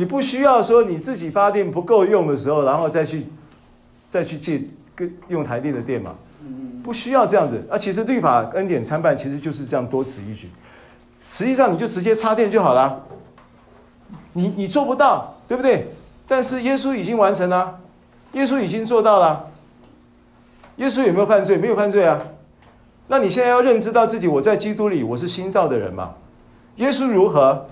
你不需要说你自己发电不够用的时候，然后再去再去借跟用台电的电嘛，不需要这样子。啊，其实律法恩典参半，其实就是这样多此一举。实际上你就直接插电就好了。你你做不到，对不对？但是耶稣已经完成了，耶稣已经做到了。耶稣有没有犯罪？没有犯罪啊。那你现在要认知到自己，我在基督里，我是新造的人嘛。耶稣如何，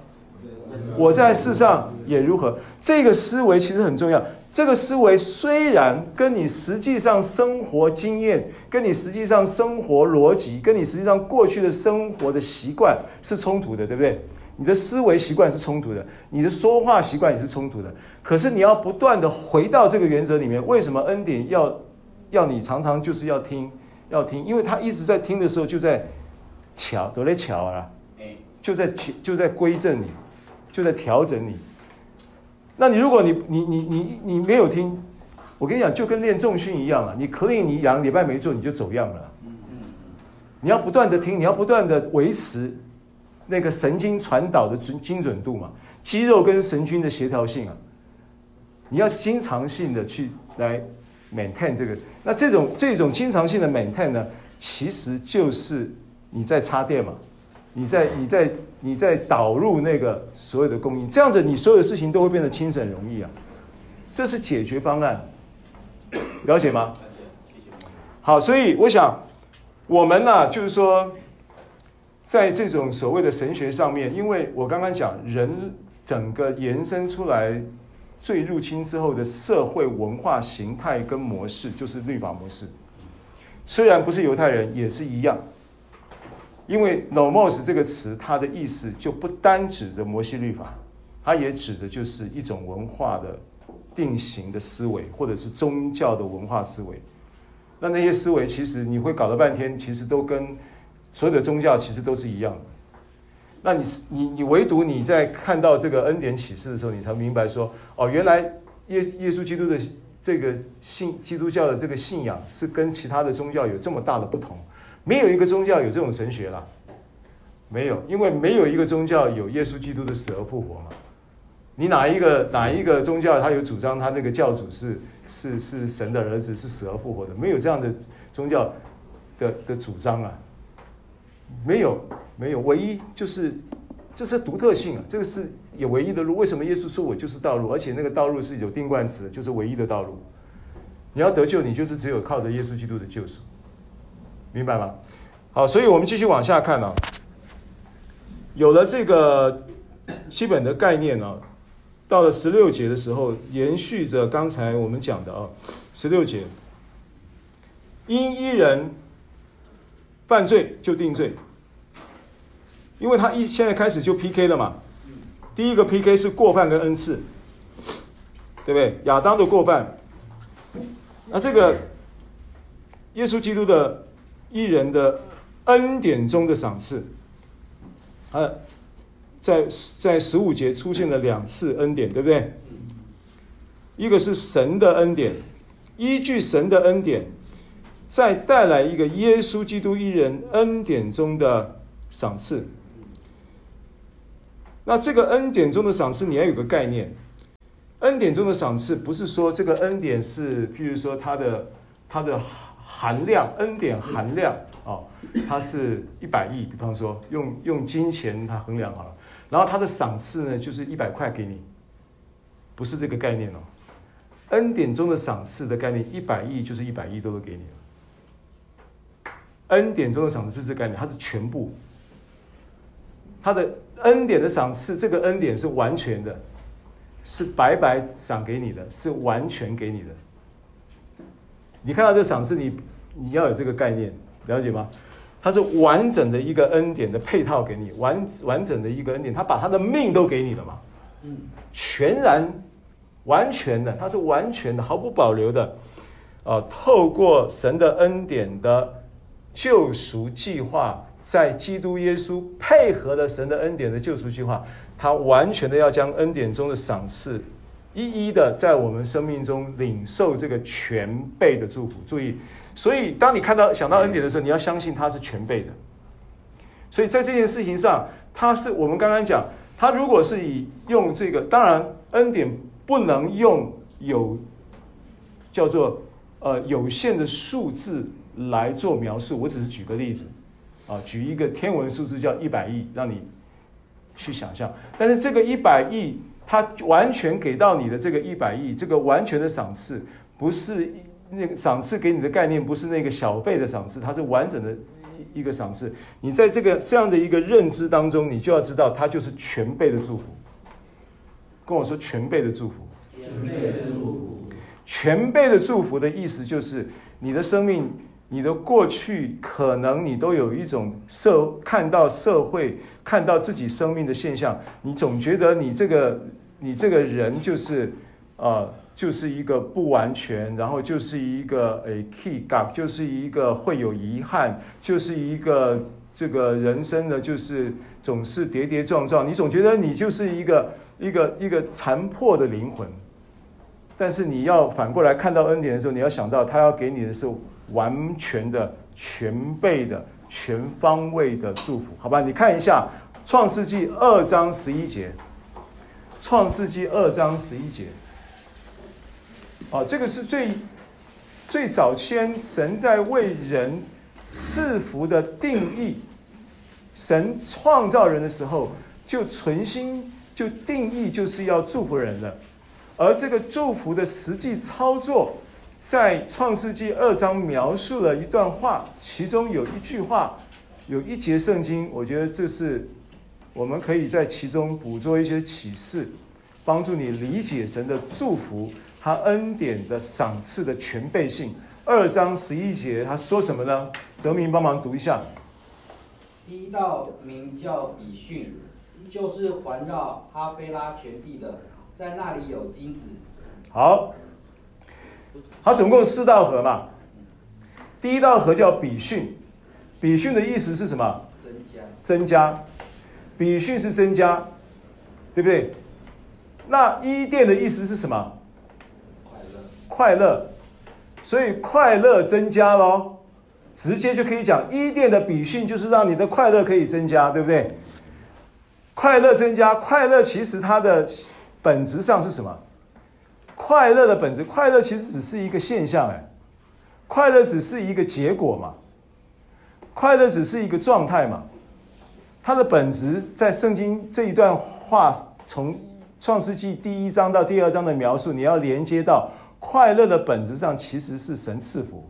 我在世上也如何。这个思维其实很重要。这个思维虽然跟你实际上生活经验、跟你实际上生活逻辑、跟你实际上过去的生活的习惯是冲突的，对不对？你的思维习惯是冲突的，你的说话习惯也是冲突的。可是你要不断的回到这个原则里面。为什么恩典要要你常常就是要听？要听，因为他一直在听的时候，就在瞧，都在瞧啊，就在就在归正你，就在调整你。那你如果你你你你你没有听，我跟你讲，就跟练重训一样啊，你 clean 你两礼拜没做，你就走样了。你要不断的听，你要不断的维持那个神经传导的准精准度嘛，肌肉跟神经的协调性啊，你要经常性的去来。maintain 这个，那这种这种经常性的 maintain 呢，其实就是你在插电嘛，你在你在你在导入那个所有的供应，这样子你所有的事情都会变得轻省容易啊，这是解决方案，了解吗？好，所以我想我们呢、就是说，在这种所谓的神学上面，因为我刚刚讲人整个延伸出来。最入侵之后的社会文化形态跟模式，就是律法模式。虽然不是犹太人，也是一样。因为 nomos 这个词，它的意思就不单指着摩西律法，它也指的就是一种文化的定型的思维，或者是宗教的文化思维。那那些思维，其实你会搞了半天，其实都跟所有的宗教其实都是一样的。那你你你唯独你在看到这个恩典启示的时候，你才明白说，哦，原来耶耶稣基督的这个信基督教的这个信仰是跟其他的宗教有这么大的不同。没有一个宗教有这种神学啦，没有，因为没有一个宗教有耶稣基督的死而复活嘛。你哪一个哪一个宗教他有主张他那个教主是是是神的儿子是死而复活的？没有这样的宗教的的主张啊。没有，没有，唯一就是这是独特性啊，这个是有唯一的路。为什么耶稣说我就是道路？而且那个道路是有定冠词的，就是唯一的道路。你要得救，你就是只有靠着耶稣基督的救赎，明白吗？好，所以我们继续往下看啊。有了这个基本的概念啊，到了十六节的时候，延续着刚才我们讲的啊，十六节，因一人。犯罪就定罪，因为他一现在开始就 PK 了嘛。第一个 PK 是过犯跟恩赐，对不对？亚当的过犯，那这个耶稣基督的一人的恩典中的赏赐，呃，在在十五节出现了两次恩典，对不对？一个是神的恩典，依据神的恩典。再带来一个耶稣基督一人恩典中的赏赐。那这个恩典中的赏赐，你要有个概念。恩典中的赏赐不是说这个恩典是，譬如说它的它的含量，恩典含量哦，它是一百亿，比方说用用金钱它衡量好了，然后它的赏赐呢就是一百块给你，不是这个概念哦。恩典中的赏赐的概念，一百亿就是一百亿都会给你。恩典中的赏赐是这概念，它是全部。它的恩典的赏赐，这个恩典是完全的，是白白赏给你的，是完全给你的。你看到这赏赐，你你要有这个概念，了解吗？它是完整的一个恩典的配套给你，完完整的一个恩典，他把他的命都给你了嘛？嗯，全然完全的，它是完全的，毫不保留的，啊，透过神的恩典的。救赎计划在基督耶稣配合了神的恩典的救赎计划，他完全的要将恩典中的赏赐一一的在我们生命中领受这个全备的祝福。注意，所以当你看到想到恩典的时候，你要相信他是全备的，所以在这件事情上，他是我们刚刚讲，他如果是以用这个，当然恩典不能用有叫做呃有限的数字来做描述。我只是举个例子啊，举一个天文数字叫一百亿，让你去想象。但是这个一百亿，他完全给到你的这个一百亿，这个完全的赏赐，不是那个赏赐给你的概念，不是那个小费的赏赐，它是完整的。一个赏赐，你在这个这样的一个认知当中，你就要知道，它就是全备的祝福。跟我说全备的祝福，全备的祝福，全备的祝福的意思就是，你的生命，你的过去，可能你都有一种社看到社会，看到自己生命的现象，你总觉得你这个你这个人就是呃。就是一个不完全，然后就是一个诶 key gap，就是一个会有遗憾，就是一个这个人生的就是总是跌跌撞撞，你总觉得你就是一个一个一个残破的灵魂。但是你要反过来看到恩典的时候，你要想到他要给你的是完全的、全备的、全方位的祝福，好吧？你看一下《创世纪》二章十一节，《创世纪》二章十一节。哦，这个是最最早先神在为人赐福的定义。神创造人的时候，就存心就定义就是要祝福人的。而这个祝福的实际操作，在创世纪二章描述了一段话，其中有一句话，有一节圣经，我觉得这是我们可以在其中捕捉一些启示，帮助你理解神的祝福。他恩典的赏赐的全备性，二章十一节他说什么呢？泽明帮忙读一下。第一道名叫比逊，就是环绕哈菲拉全地的，在那里有金子。好，它总共四道河嘛。第一道河叫比逊，比逊的意思是什么？增加。增加，比逊是增加，对不对？那伊甸的意思是什么？快乐，快乐所以快乐增加喽，直接就可以讲伊甸的比逊就是让你的快乐可以增加，对不对？快乐增加，快乐其实它的本质上是什么？快乐的本质，快乐其实只是一个现象，哎，快乐只是一个结果嘛，快乐只是一个状态嘛，它的本质在圣经这一段话，从创世纪第一章到第二章的描述，你要连接到。快乐的本质上其实是神赐福，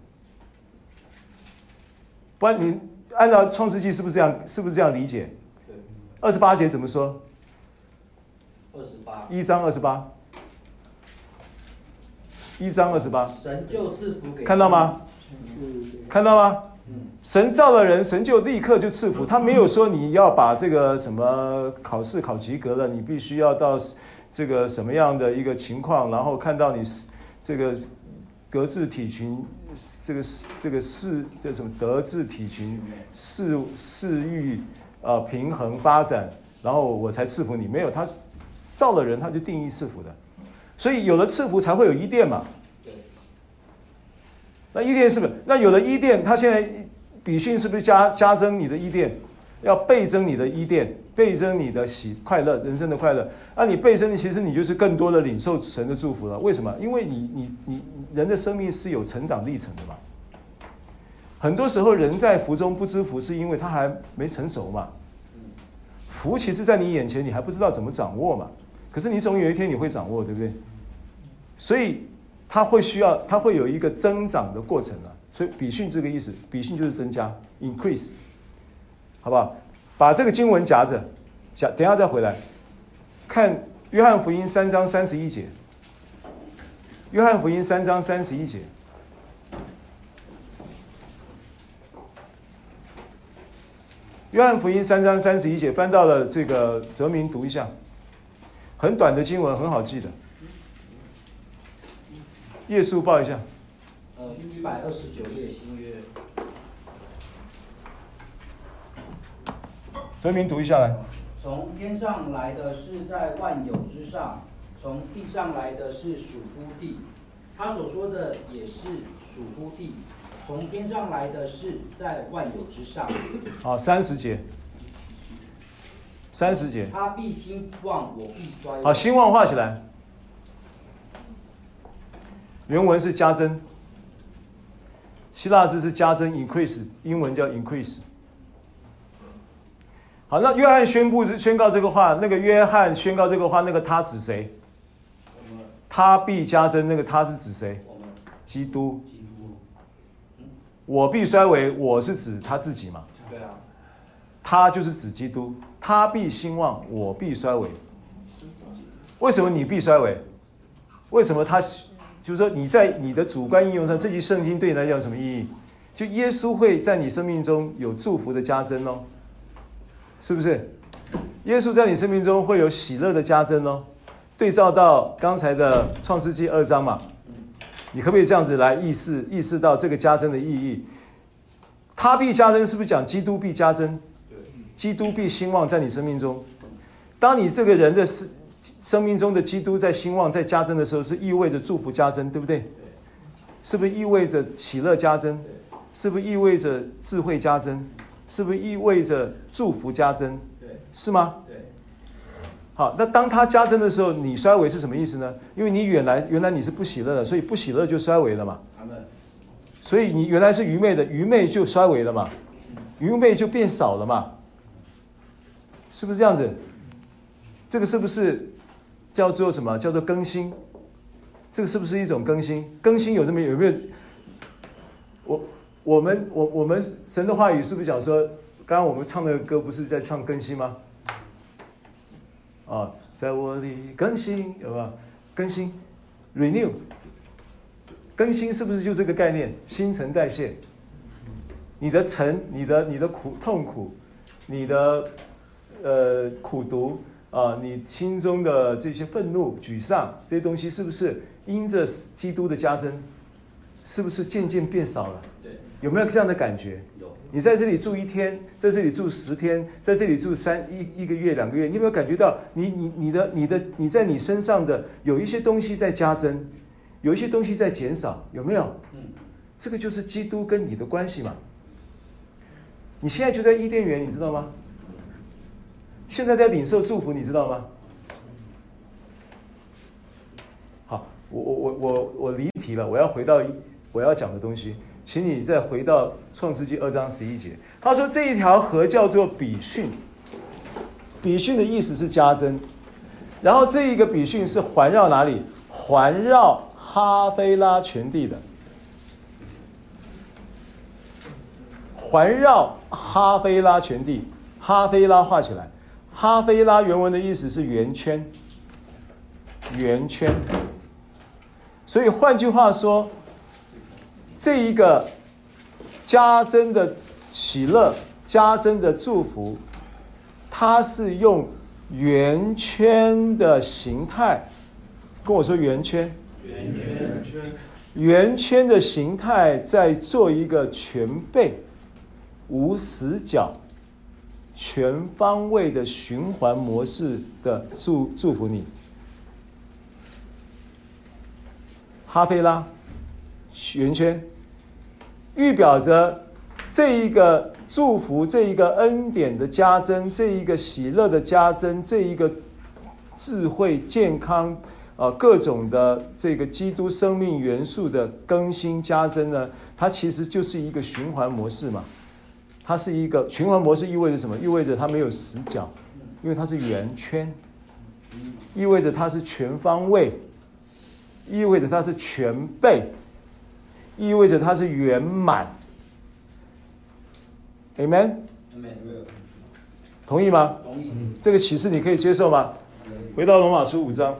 不然你按照创世纪是不是这样？是不是这样理解？对。二十八节怎么说？二十八。一章二十八。一章二十八。神就赐福给。看到吗？看到吗？神造了人，神就立刻就赐福。他没有说你要把这个什么考试考及格了，你必须要到这个什么样的一个情况，然后看到你。这个德智体群，这个这个事叫什么？德智体群，事事欲呃平衡发展，然后我才赐福你。没有他造了人，他就定义赐福的，所以有了赐福才会有伊甸嘛。那伊甸是不是？那有了伊甸，他现在比训是不是加加增你的伊甸？要倍增你的伊甸，倍增你的喜快乐，人生的快乐。那、你倍增，其实你就是更多的领受神的祝福了。为什么？因为你你你人的生命是有成长历程的嘛。很多时候人在福中不知福，是因为他还没成熟嘛。福其实在你眼前，你还不知道怎么掌握嘛。可是你总有一天你会掌握，对不对？所以他会需要，他会有一个增长的过程啊。所以比训这个意思，比训就是增加，increase。好不好？把这个经文夹着，夹，等下再回来看约翰福音三章三十一节。约翰福音三章三十一节。约翰福音三章三十一节，翻到了这个泽明读一下，很短的经文，很好记的。页数报一下。呃，一百二十九页新约。泽明读一下来。从天上来的是在万有之上，从地上来的是属乎地。他所说的也是属乎地。从天上来的是在万有之上。好，三十节。三十节。他必兴旺，我必衰。好，兴旺画起来。原文是加增，希腊字是加增 （increase），英文叫 increase。好，那约翰宣布宣告这个话，那个约翰宣告这个话，那个他指谁？他必加增，那个他是指谁？基督。我必衰微，我是指他自己嘛？对啊。他就是指基督，他必兴旺，我必衰微。为什么你必衰微？为什么他？就是说你在你的主观应用上，这句圣经对你来讲有什么意义？就耶稣会在你生命中有祝福的加增哦，是不是？耶稣在你生命中会有喜乐的加增哦。对照到刚才的创世纪二章嘛。你可不可以这样子来意识意识到这个加增的意义？他必加增，是不是讲基督必加增？基督必兴旺在你生命中。当你这个人的生命中的基督在兴旺、在加增的时候，是意味着祝福加增，对不对？是不是意味着喜乐加增？是不是意味着智慧加增？是不是意味着祝福加增？是吗？好，那当它加增的时候，你衰微是什么意思呢？因为你原来原来你是不喜乐的，所以不喜乐就衰微了嘛。所以你原来是愚昧的，愚昧就衰微了嘛，愚昧就变少了嘛，是不是这样子？这个是不是叫做什么？叫做更新？这个是不是一种更新？更新有这么有没有？我我们我我们神的话语是不是讲说，刚刚我们唱的歌不是在唱更新吗？啊，在我里更新有吧？更新，renew，更新是不是就这个概念？新陈代谢，你的陈，你的你的苦痛苦，你的呃苦读啊，你心中的这些愤怒、沮丧这些东西，是不是因着基督的加增，是不是渐渐变少了？对，有没有这样的感觉？有你在这里住一天，在这里住十天，在这里住三一一个月两个月，你有没有感觉到你你你的你的你在你身上的有一些东西在加增，有一些东西在减少，有没有？嗯，这个就是基督跟你的关系嘛。你现在就在伊甸园，你知道吗？现在在领受祝福，你知道吗？好，我我我我我离题了，我要回到我要讲的东西。请你再回到创世纪二章十一节，他说这一条河叫做比逊，比逊的意思是加增，然后这一个比逊是环绕哪里？环绕哈菲拉全地的，环绕哈菲拉全地，哈菲拉画起来，哈菲拉原文的意思是圆圈，圆圈，所以换句话说。这一个加增的喜乐、加增的祝福，它是用圆圈的形态跟我说圆圈，圆圈，圆圈的形态在做一个全备、无死角、全方位的循环模式的祝祝福你，哈菲拉。圆圈预表着这一个祝福，这一个恩典的加增，这一个喜乐的加增，这一个智慧、健康啊，各种的这个基督生命元素的更新加增呢，它其实就是一个循环模式嘛。它是一个循环模式，意味着什么？意味着它没有死角，因为它是圆圈，意味着它是全方位，意味着它是全备。意味着它是圆满，Amen，同意吗？同意。这个启示你可以接受吗？回到罗马书五章。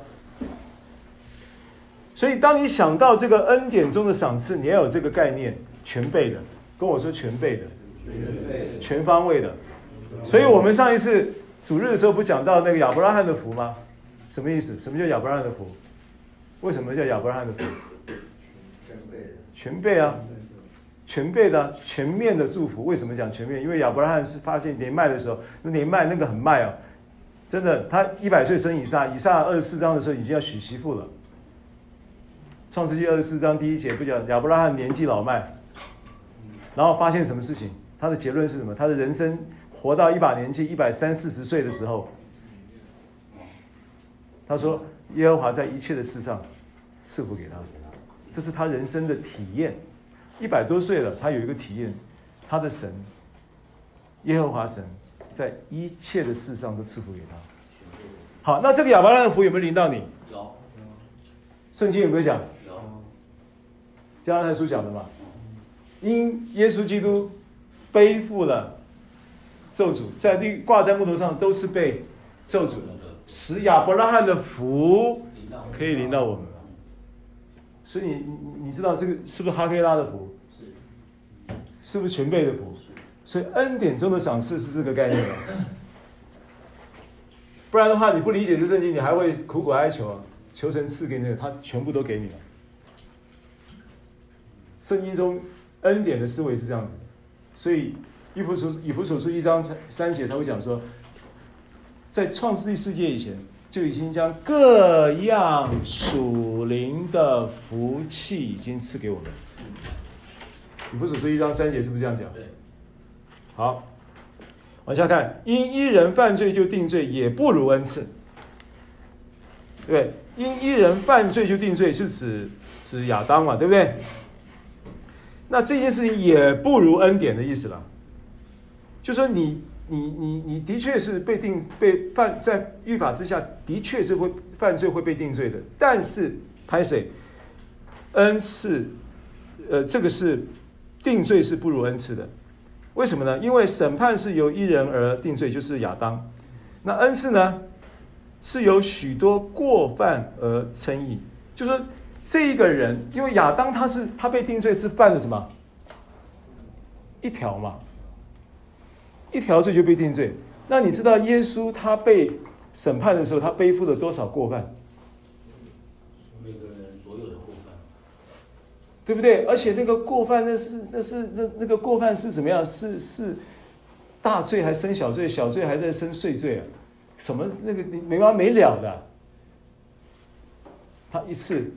所以，当你想到这个恩典中的赏赐，你要有这个概念，全备的。跟我说全备的，全方位的。所以我们上一次主日的时候不讲到那个亚伯拉罕的福吗？什么意思？什么叫亚伯拉罕的福？为什么叫亚伯拉罕的福？全备啊，全备的全面的祝福。为什么讲全面？因为亚伯拉罕是发现年迈的时候，那年迈那个很迈啊，真的，他一百岁生以撒，以撒二十四章的时候已经要娶媳妇了。创世纪二十四章第一节不讲亚伯拉罕年纪老迈，然后发现什么事情？他的结论是什么？他的人生活到一把年纪，一百三四十岁的时候，他说：“耶和华在一切的事上赐福给他，这是他人生的体验。一百多岁了，他有一个体验，他的神，耶和华神，在一切的事上都赐福给他。好，那这个亚伯拉罕的福有没有临到你？有。圣经有没有讲？有。加拉太书讲的嘛？因耶稣基督。”背负了咒诅，在绿挂在木头上都是被咒诅的，使亚伯拉罕的福可以临到我们。所以你你你知道这个是不是哈该拉的福？是，是不是全备的福？所以恩典中的赏赐是这个概念。不然的话，你不理解这圣经，你还会苦苦哀求啊，求神赐给你，他全部都给你了。圣经中恩典的思维是这样子。所以，以弗所以弗所书一章三节，他会讲说，在创世世界以前，就已经将各样属灵的福气已经赐给我们。以弗所书一章三节是不是这样讲？好，往下看，因一人犯罪就定罪，也不如恩赐。对，因一人犯罪就定罪，是指指亚当嘛，对不对？那这件事情也不如恩典的意思了，就说你你你你的确是被定被犯在律法之下的确是会犯罪会被定罪的，但是拍谁？恩赐，呃，这个是定罪是不如恩赐的，为什么呢？因为审判是由一人而定罪，就是亚当，那恩赐呢是由许多过犯而称义，就是。这一个人，因为亚当他是他被定罪是犯了什么？一条嘛，一条罪就被定罪。那你知道耶稣他被审判的时候，他背负了多少过犯？每个人所有的过犯，对不对？而且那个过犯，那是那是那那个过犯是怎么样？是是大罪还生小罪，小罪还在生碎罪啊？什么那个没完没了的？他一次。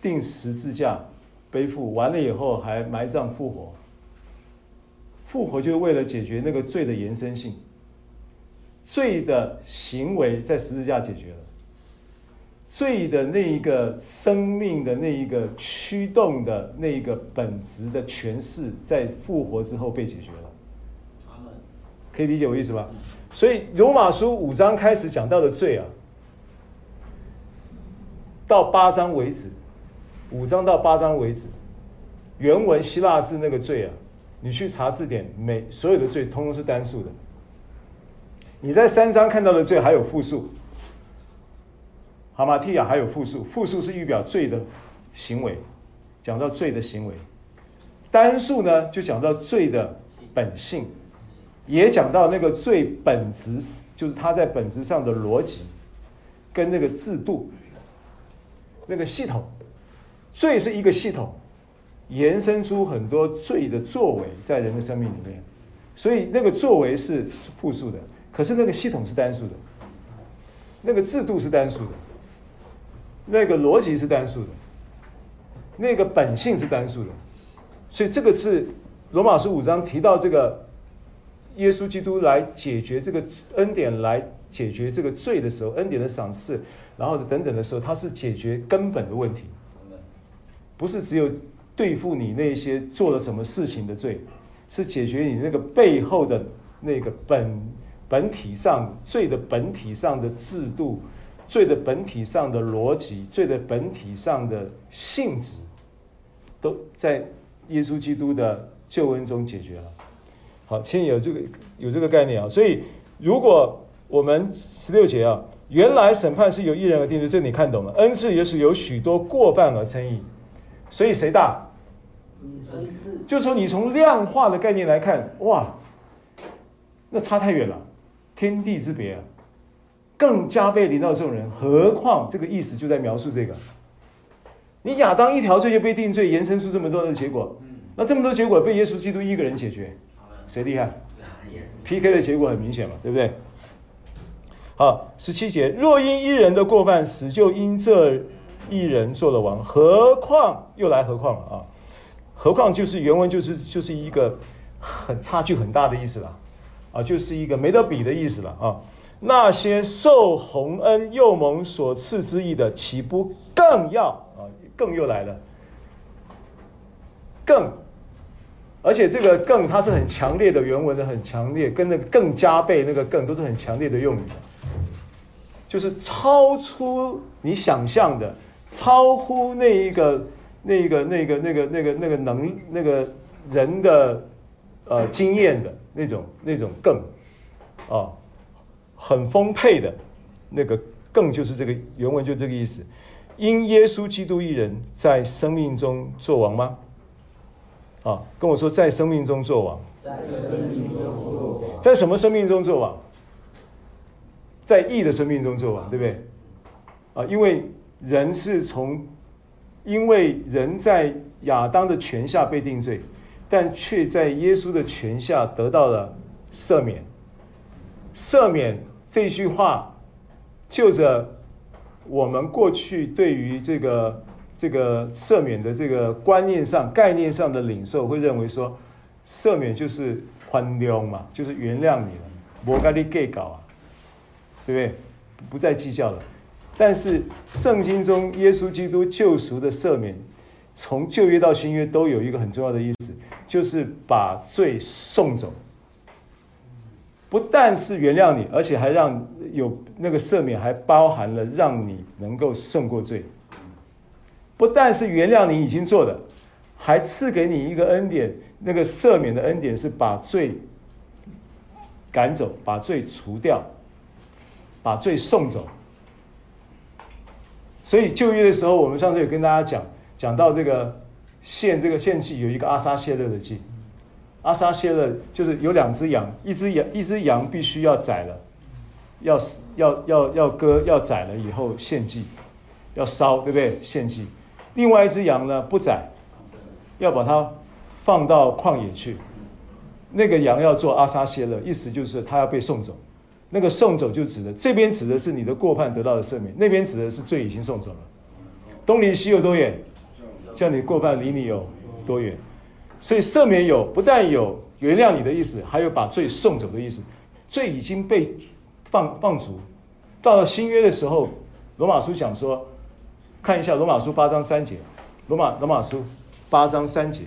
钉十字架，背负完了以后还埋葬复活，复活就是为了解决那个罪的延伸性，罪的行为在十字架解决了，罪的那一个生命的那一个驱动的那一个本质的诠释，在复活之后被解决了。可以理解我意思吧？所以罗马书五章开始讲到的罪啊，到八章为止。五章到八章为止，原文希腊字那个罪啊，你去查字典，每所有的罪通通是单数的。你在三章看到的罪还有复数，哈马提亚还有复数，复数是预表罪的行为，讲到罪的行为。单数呢，就讲到罪的本性，也讲到那个罪本质，就是它在本质上的逻辑，跟那个制度，那个系统。罪是一个系统，延伸出很多罪的作为在人的生命里面，所以那个作为是复数的，可是那个系统是单数的，那个制度是单数的，那个逻辑是单数的，那个本性是单数的，所以这个是罗马书五章提到这个耶稣基督来解决这个恩典来解决这个罪的时候，恩典的赏赐，然后等等的时候，它是解决根本的问题。不是只有对付你那些做了什么事情的罪，是解决你那个背后的那个本本体上罪的本体上的制度，罪的本体上的逻辑，罪的本体上的性质，都在耶稣基督的救恩中解决了。好，先有这个有这个概念啊。所以，如果我们十六节啊，原来审判是由一人而定的，这你看懂了；恩赐也是由许多过犯而称义。所以谁大？就是说，你从量化的概念来看，哇，那差太远了，天地之别啊！更加被临到这种人，何况这个意思就在描述这个。你亚当一条罪就被定罪，延伸出这么多的结果，那这么多结果被耶稣基督一个人解决，谁厉害？PK 的结果很明显嘛，对不对？好，十七节，若因一人的过犯死，就因这。一人做了王，何况又来何况了啊？何况就是原文就是就是一个很差距很大的意思了，啊，就是一个没得比的意思了啊。那些受洪恩又蒙所赐之意的，岂不更要啊？更又来了，更，而且这个更它是很强烈的原文的，很强烈，跟那更加倍那个更都是很强烈的用语，就是超出你想象的，超乎那一个那一个那个那个那个那个能那个人的呃经验的那种那种更啊。很丰沛的，那个更就是这个原文就这个意思。因耶稣基督一人在生命中作王吗？啊，跟我说在生命中作王。在生命中作王。在什么生命中作王？在义的生命中作王，对不对？啊，因为人是从，因为人在亚当的权下被定罪，但却在耶稣的权下得到了赦免。赦免这句话，就着我们过去对于这个这个赦免的这个观念上、概念上的领受，会认为说，赦免就是宽容嘛，就是原谅你了，不该你给搞啊，对不对？不再计较了。但是圣经中耶稣基督救赎的赦免，从旧约到新约都有一个很重要的意思，就是把罪送走。不但是原谅你，而且还让有那个赦免，还包含了让你能够胜过罪。不但是原谅你已经做的，还赐给你一个恩典，那个赦免的恩典是把罪赶走，把罪除掉，把罪送走。所以旧约的时候，我们上次有跟大家讲，讲到这个献这个献祭有一个阿撒谢勒的祭。阿撒谢勒就是有两只羊，一只羊一只羊必须要宰了，要要要要割要宰了以后献祭，要烧对不对？献祭。另外一只羊呢不宰，要把它放到旷野去。那个羊要做阿撒谢勒，意思就是他要被送走。那个送走就指的这边指的是你的过犯得到的赦免，那边指的是罪已经送走了。东离西有多远？叫你过犯离你有多远？所以赦免有不但有原谅你的意思，还有把罪送走的意思。罪已经被放放逐。到了新约的时候，罗马书讲说，看一下罗马书八章三节，罗马罗马书八章三节，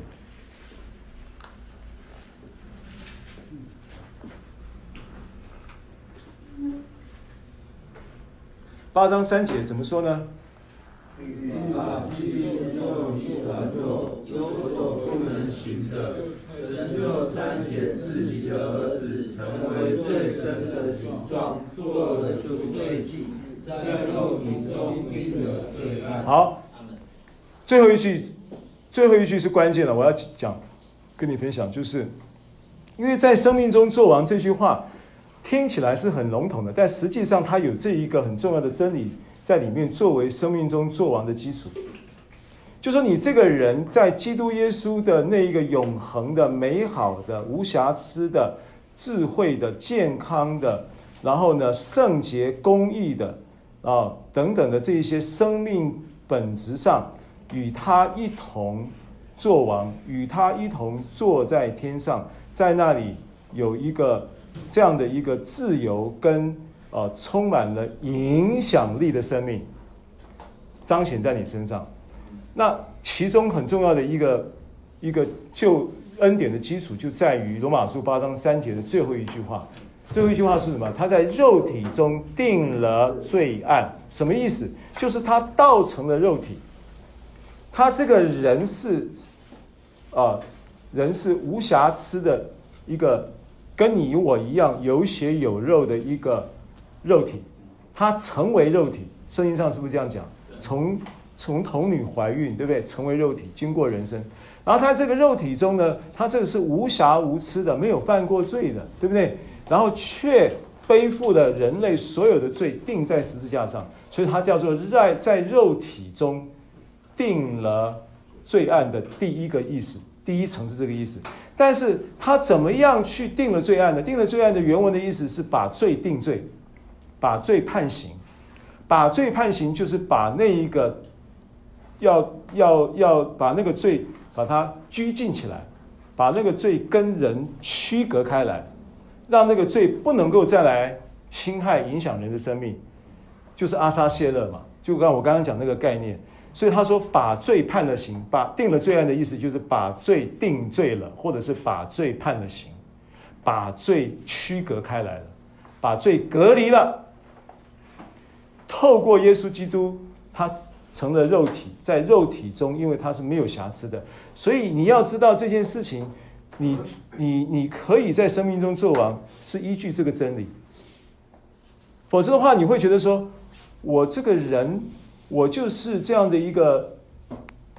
八章三节怎么说呢？行的，神就差遣自己的儿子，成为最深的形状，做了赎罪祭，在肉体中定了罪案。好，最后一句，最后一句是关键的，我要讲，跟你分享，就是因为在生命中做王这句话听起来是很笼统的，但实际上它有这一个很重要的真理在里面，作为生命中作王的基础。就说你这个人在基督耶稣的那一个永恒的、美好的、无瑕疵的、智慧的、健康的，然后呢，圣洁、公义的啊等等的这一些生命本质上，与他一同作王，与他一同坐在天上，在那里有一个这样的一个自由跟呃充满了影响力的生命彰显在你身上。那其中很重要的一个一个就恩典的基础，就在于罗马书八章三节的最后一句话。最后一句话是什么？他在肉体中定了罪案，什么意思？就是他道成了肉体。他这个人是啊，人是无瑕疵的一个，跟你我一样有血有肉的一个肉体。他成为肉体，圣经上是不是这样讲？从从童女怀孕，对不对？成为肉体，经过人生，然后他这个肉体中呢，他这个是无瑕无疵的，没有犯过罪的，对不对？然后却背负了人类所有的罪，定在十字架上，所以他叫做在在肉体中定了罪案的第一个意思，第一层是这个意思。但是他怎么样去定了罪案呢？定了罪案的原文的意思是把罪定罪，把罪判刑，把罪判刑就是把那一个。要要要把那个罪把它拘禁起来，把那个罪跟人区隔开来，让那个罪不能够再来侵害影响人的生命，就是阿萨谢勒嘛。就刚我刚刚讲那个概念，所以他说把罪判了刑，把定了罪案的意思就是把罪定罪了，或者是把罪判了刑，把罪区隔开来了，把罪隔离了。透过耶稣基督，他成了肉体，在肉体中，因为他是没有瑕疵的，所以你要知道这件事情，你你你可以在生命中做王，是依据这个真理。否则的话，你会觉得说。我这个人，我就是这样的一个，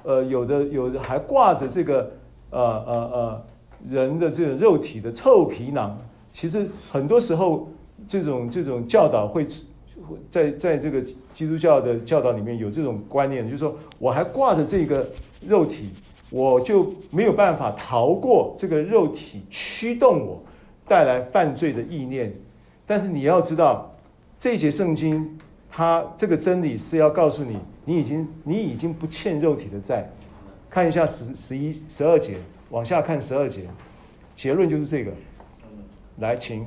呃，有的有的还挂着这个，呃呃呃，人的这个肉体的臭皮囊。其实很多时候，这种这种教导会，在在这个基督教的教导里面有这种观念，就是说我还挂着这个肉体，我就没有办法逃过这个肉体驱动我带来犯罪的意念。但是你要知道，这节圣经。他这个真理是要告诉你，你已经你已经不欠肉体的债。看一下十十一十二节，往下看十二节，结论就是这个。来，请。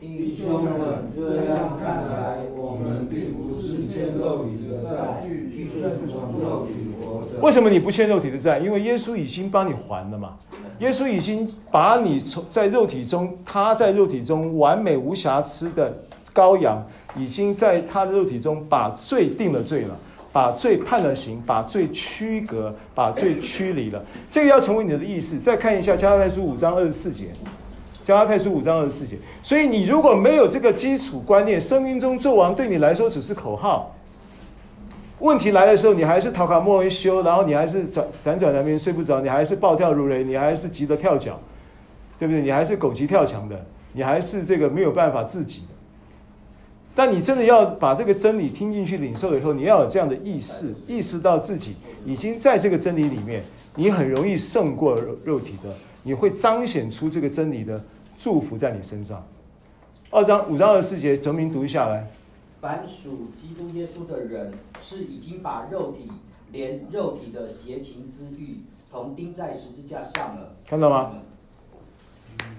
弟兄们，这样看来，我们并不是欠肉体的债，去顺从肉体活着。为什么你不欠肉体的债？因为耶稣已经帮你还了嘛。耶稣已经把你从在肉体中，他在肉体中完美无瑕疵的羔羊。已经在他的肉体中把罪定了罪了，把罪判了刑，把罪驱隔，把罪驱离了。这个要成为你的意识。再看一下加拉太书五章二十四节，加拉太书五章二十四节。所以你如果没有这个基础观念，生命中纣王对你来说只是口号。问题来的时候，你还是讨卡莫维修，然后你还是转辗转难眠睡不着，你还是暴跳如雷，你还是急得跳脚，对不对？你还是狗急跳墙的，你还是这个没有办法自己。但你真的要把这个真理听进去、领受了以后，你要有这样的意识，意识到自己已经在这个真理里面，你很容易胜过肉肉体的，你会彰显出这个真理的祝福在你身上。二章五章二十四节，哲明读一下来。凡属基督耶稣的人，是已经把肉体连肉体的邪情私欲同钉在十字架上了。看到吗？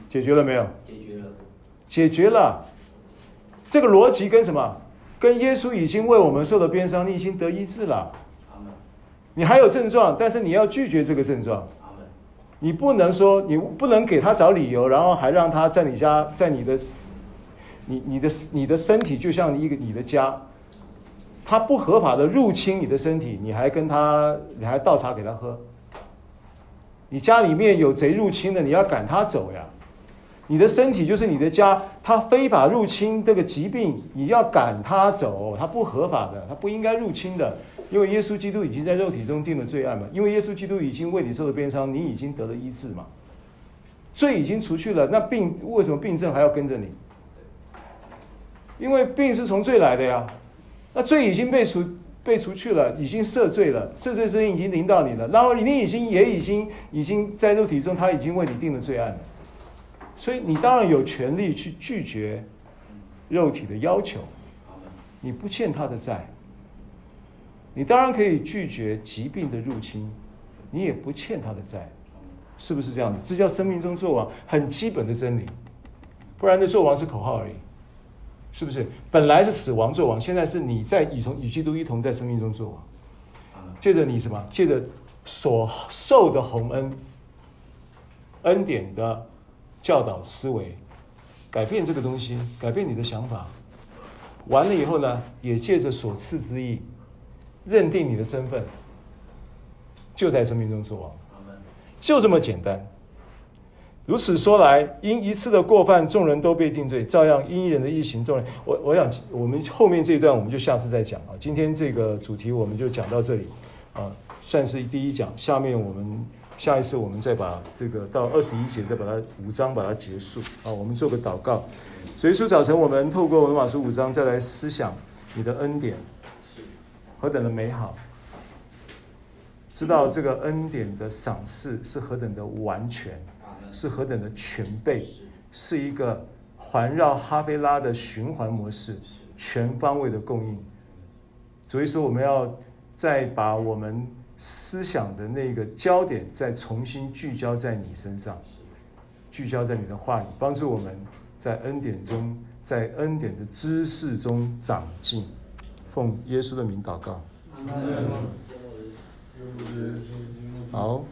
解决了没有？解决了。解决了。这个逻辑跟什么？跟耶稣已经为我们受的鞭伤，你已经得医治了。你还有症状，但是你要拒绝这个症状。你不能说，你不能给他找理由，然后还让他在你家，在你的，你你的你的身体就像一个你的家，他不合法的入侵你的身体，你还跟他，你还倒茶给他喝。你家里面有贼入侵的，你要赶他走呀。你的身体就是你的家，他非法入侵这个疾病，你要赶他走，他不合法的，他不应该入侵的，因为耶稣基督已经在肉体中定了罪案嘛，因为耶稣基督已经为你受了鞭伤，你已经得了医治嘛，罪已经除去了，那病为什么病症还要跟着你？因为病是从罪来的呀，那罪已经被除被除去了，已经赦罪了，赦罪之恩已经临到你了，然后你已经也已经已经在肉体中，他已经为你定了罪案了。所以你当然有权利去拒绝肉体的要求，你不欠他的债。你当然可以拒绝疾病的入侵，你也不欠他的债，是不是这样的？这叫生命中作王，很基本的真理。不然的作王是口号而已，是不是？本来是死亡作王，现在是你在与同与基督一同在生命中作王。借着你什么？借着所受的洪恩恩典的。教导思维，改变这个东西，改变你的想法。完了以后呢，也借着所赐之意，认定你的身份，就在生命中作王。就这么简单。如此说来，因一次的过犯，众人都被定罪；照样因人的义行，众人……我我想，我们后面这一段我们就下次再讲啊。今天这个主题我们就讲到这里啊，算是第一讲。下面我们。下一次我们再把这个到二十一节，再把它五章把它结束啊。我们做个祷告，所以说早晨，我们透过罗马书五章再来思想你的恩典何等的美好，知道这个恩典的赏赐是何等的完全，是何等的全备，是一个环绕哈菲拉的循环模式，全方位的供应。所以说，我们要再把我们。思想的那个焦点再重新聚焦在你身上，聚焦在你的话语，帮助我们在恩典中，在恩典的知识中长进。奉耶稣的名祷告。好。